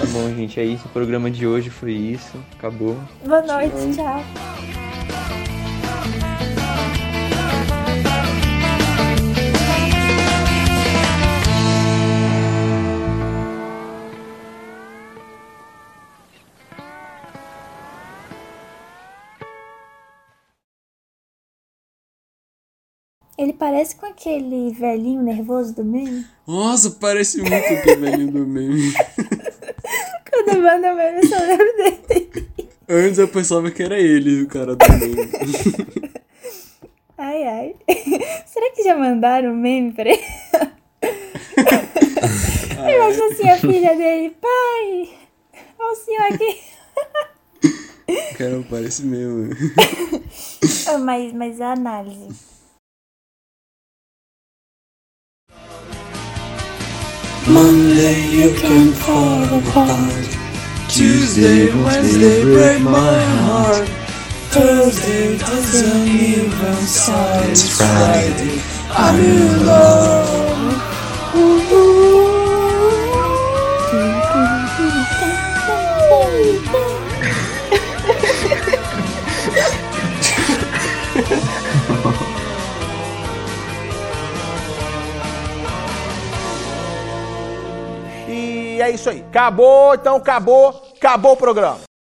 Tá bom, gente, é isso. O programa de hoje foi isso. Acabou. Boa noite, tchau. Ele parece com aquele velhinho nervoso do meme. Nossa, parece muito aquele velhinho do meme. [laughs] Quando manda meme, eu só lembro dele. Antes eu pensava que era ele, o cara do meme. [laughs] Ai, ai. [laughs] Será que já mandaram um meme pra ele? Eu acho assim a filha dele. Pai, olha o senhor aqui. Cara, parece mesmo. Ah, mas, mas a análise. Monday you can fall apart. Tuesday, Wednesday break my heart. Thursday doesn't even start. It's Friday. I'm in love. É isso aí. Acabou, então acabou, acabou o programa.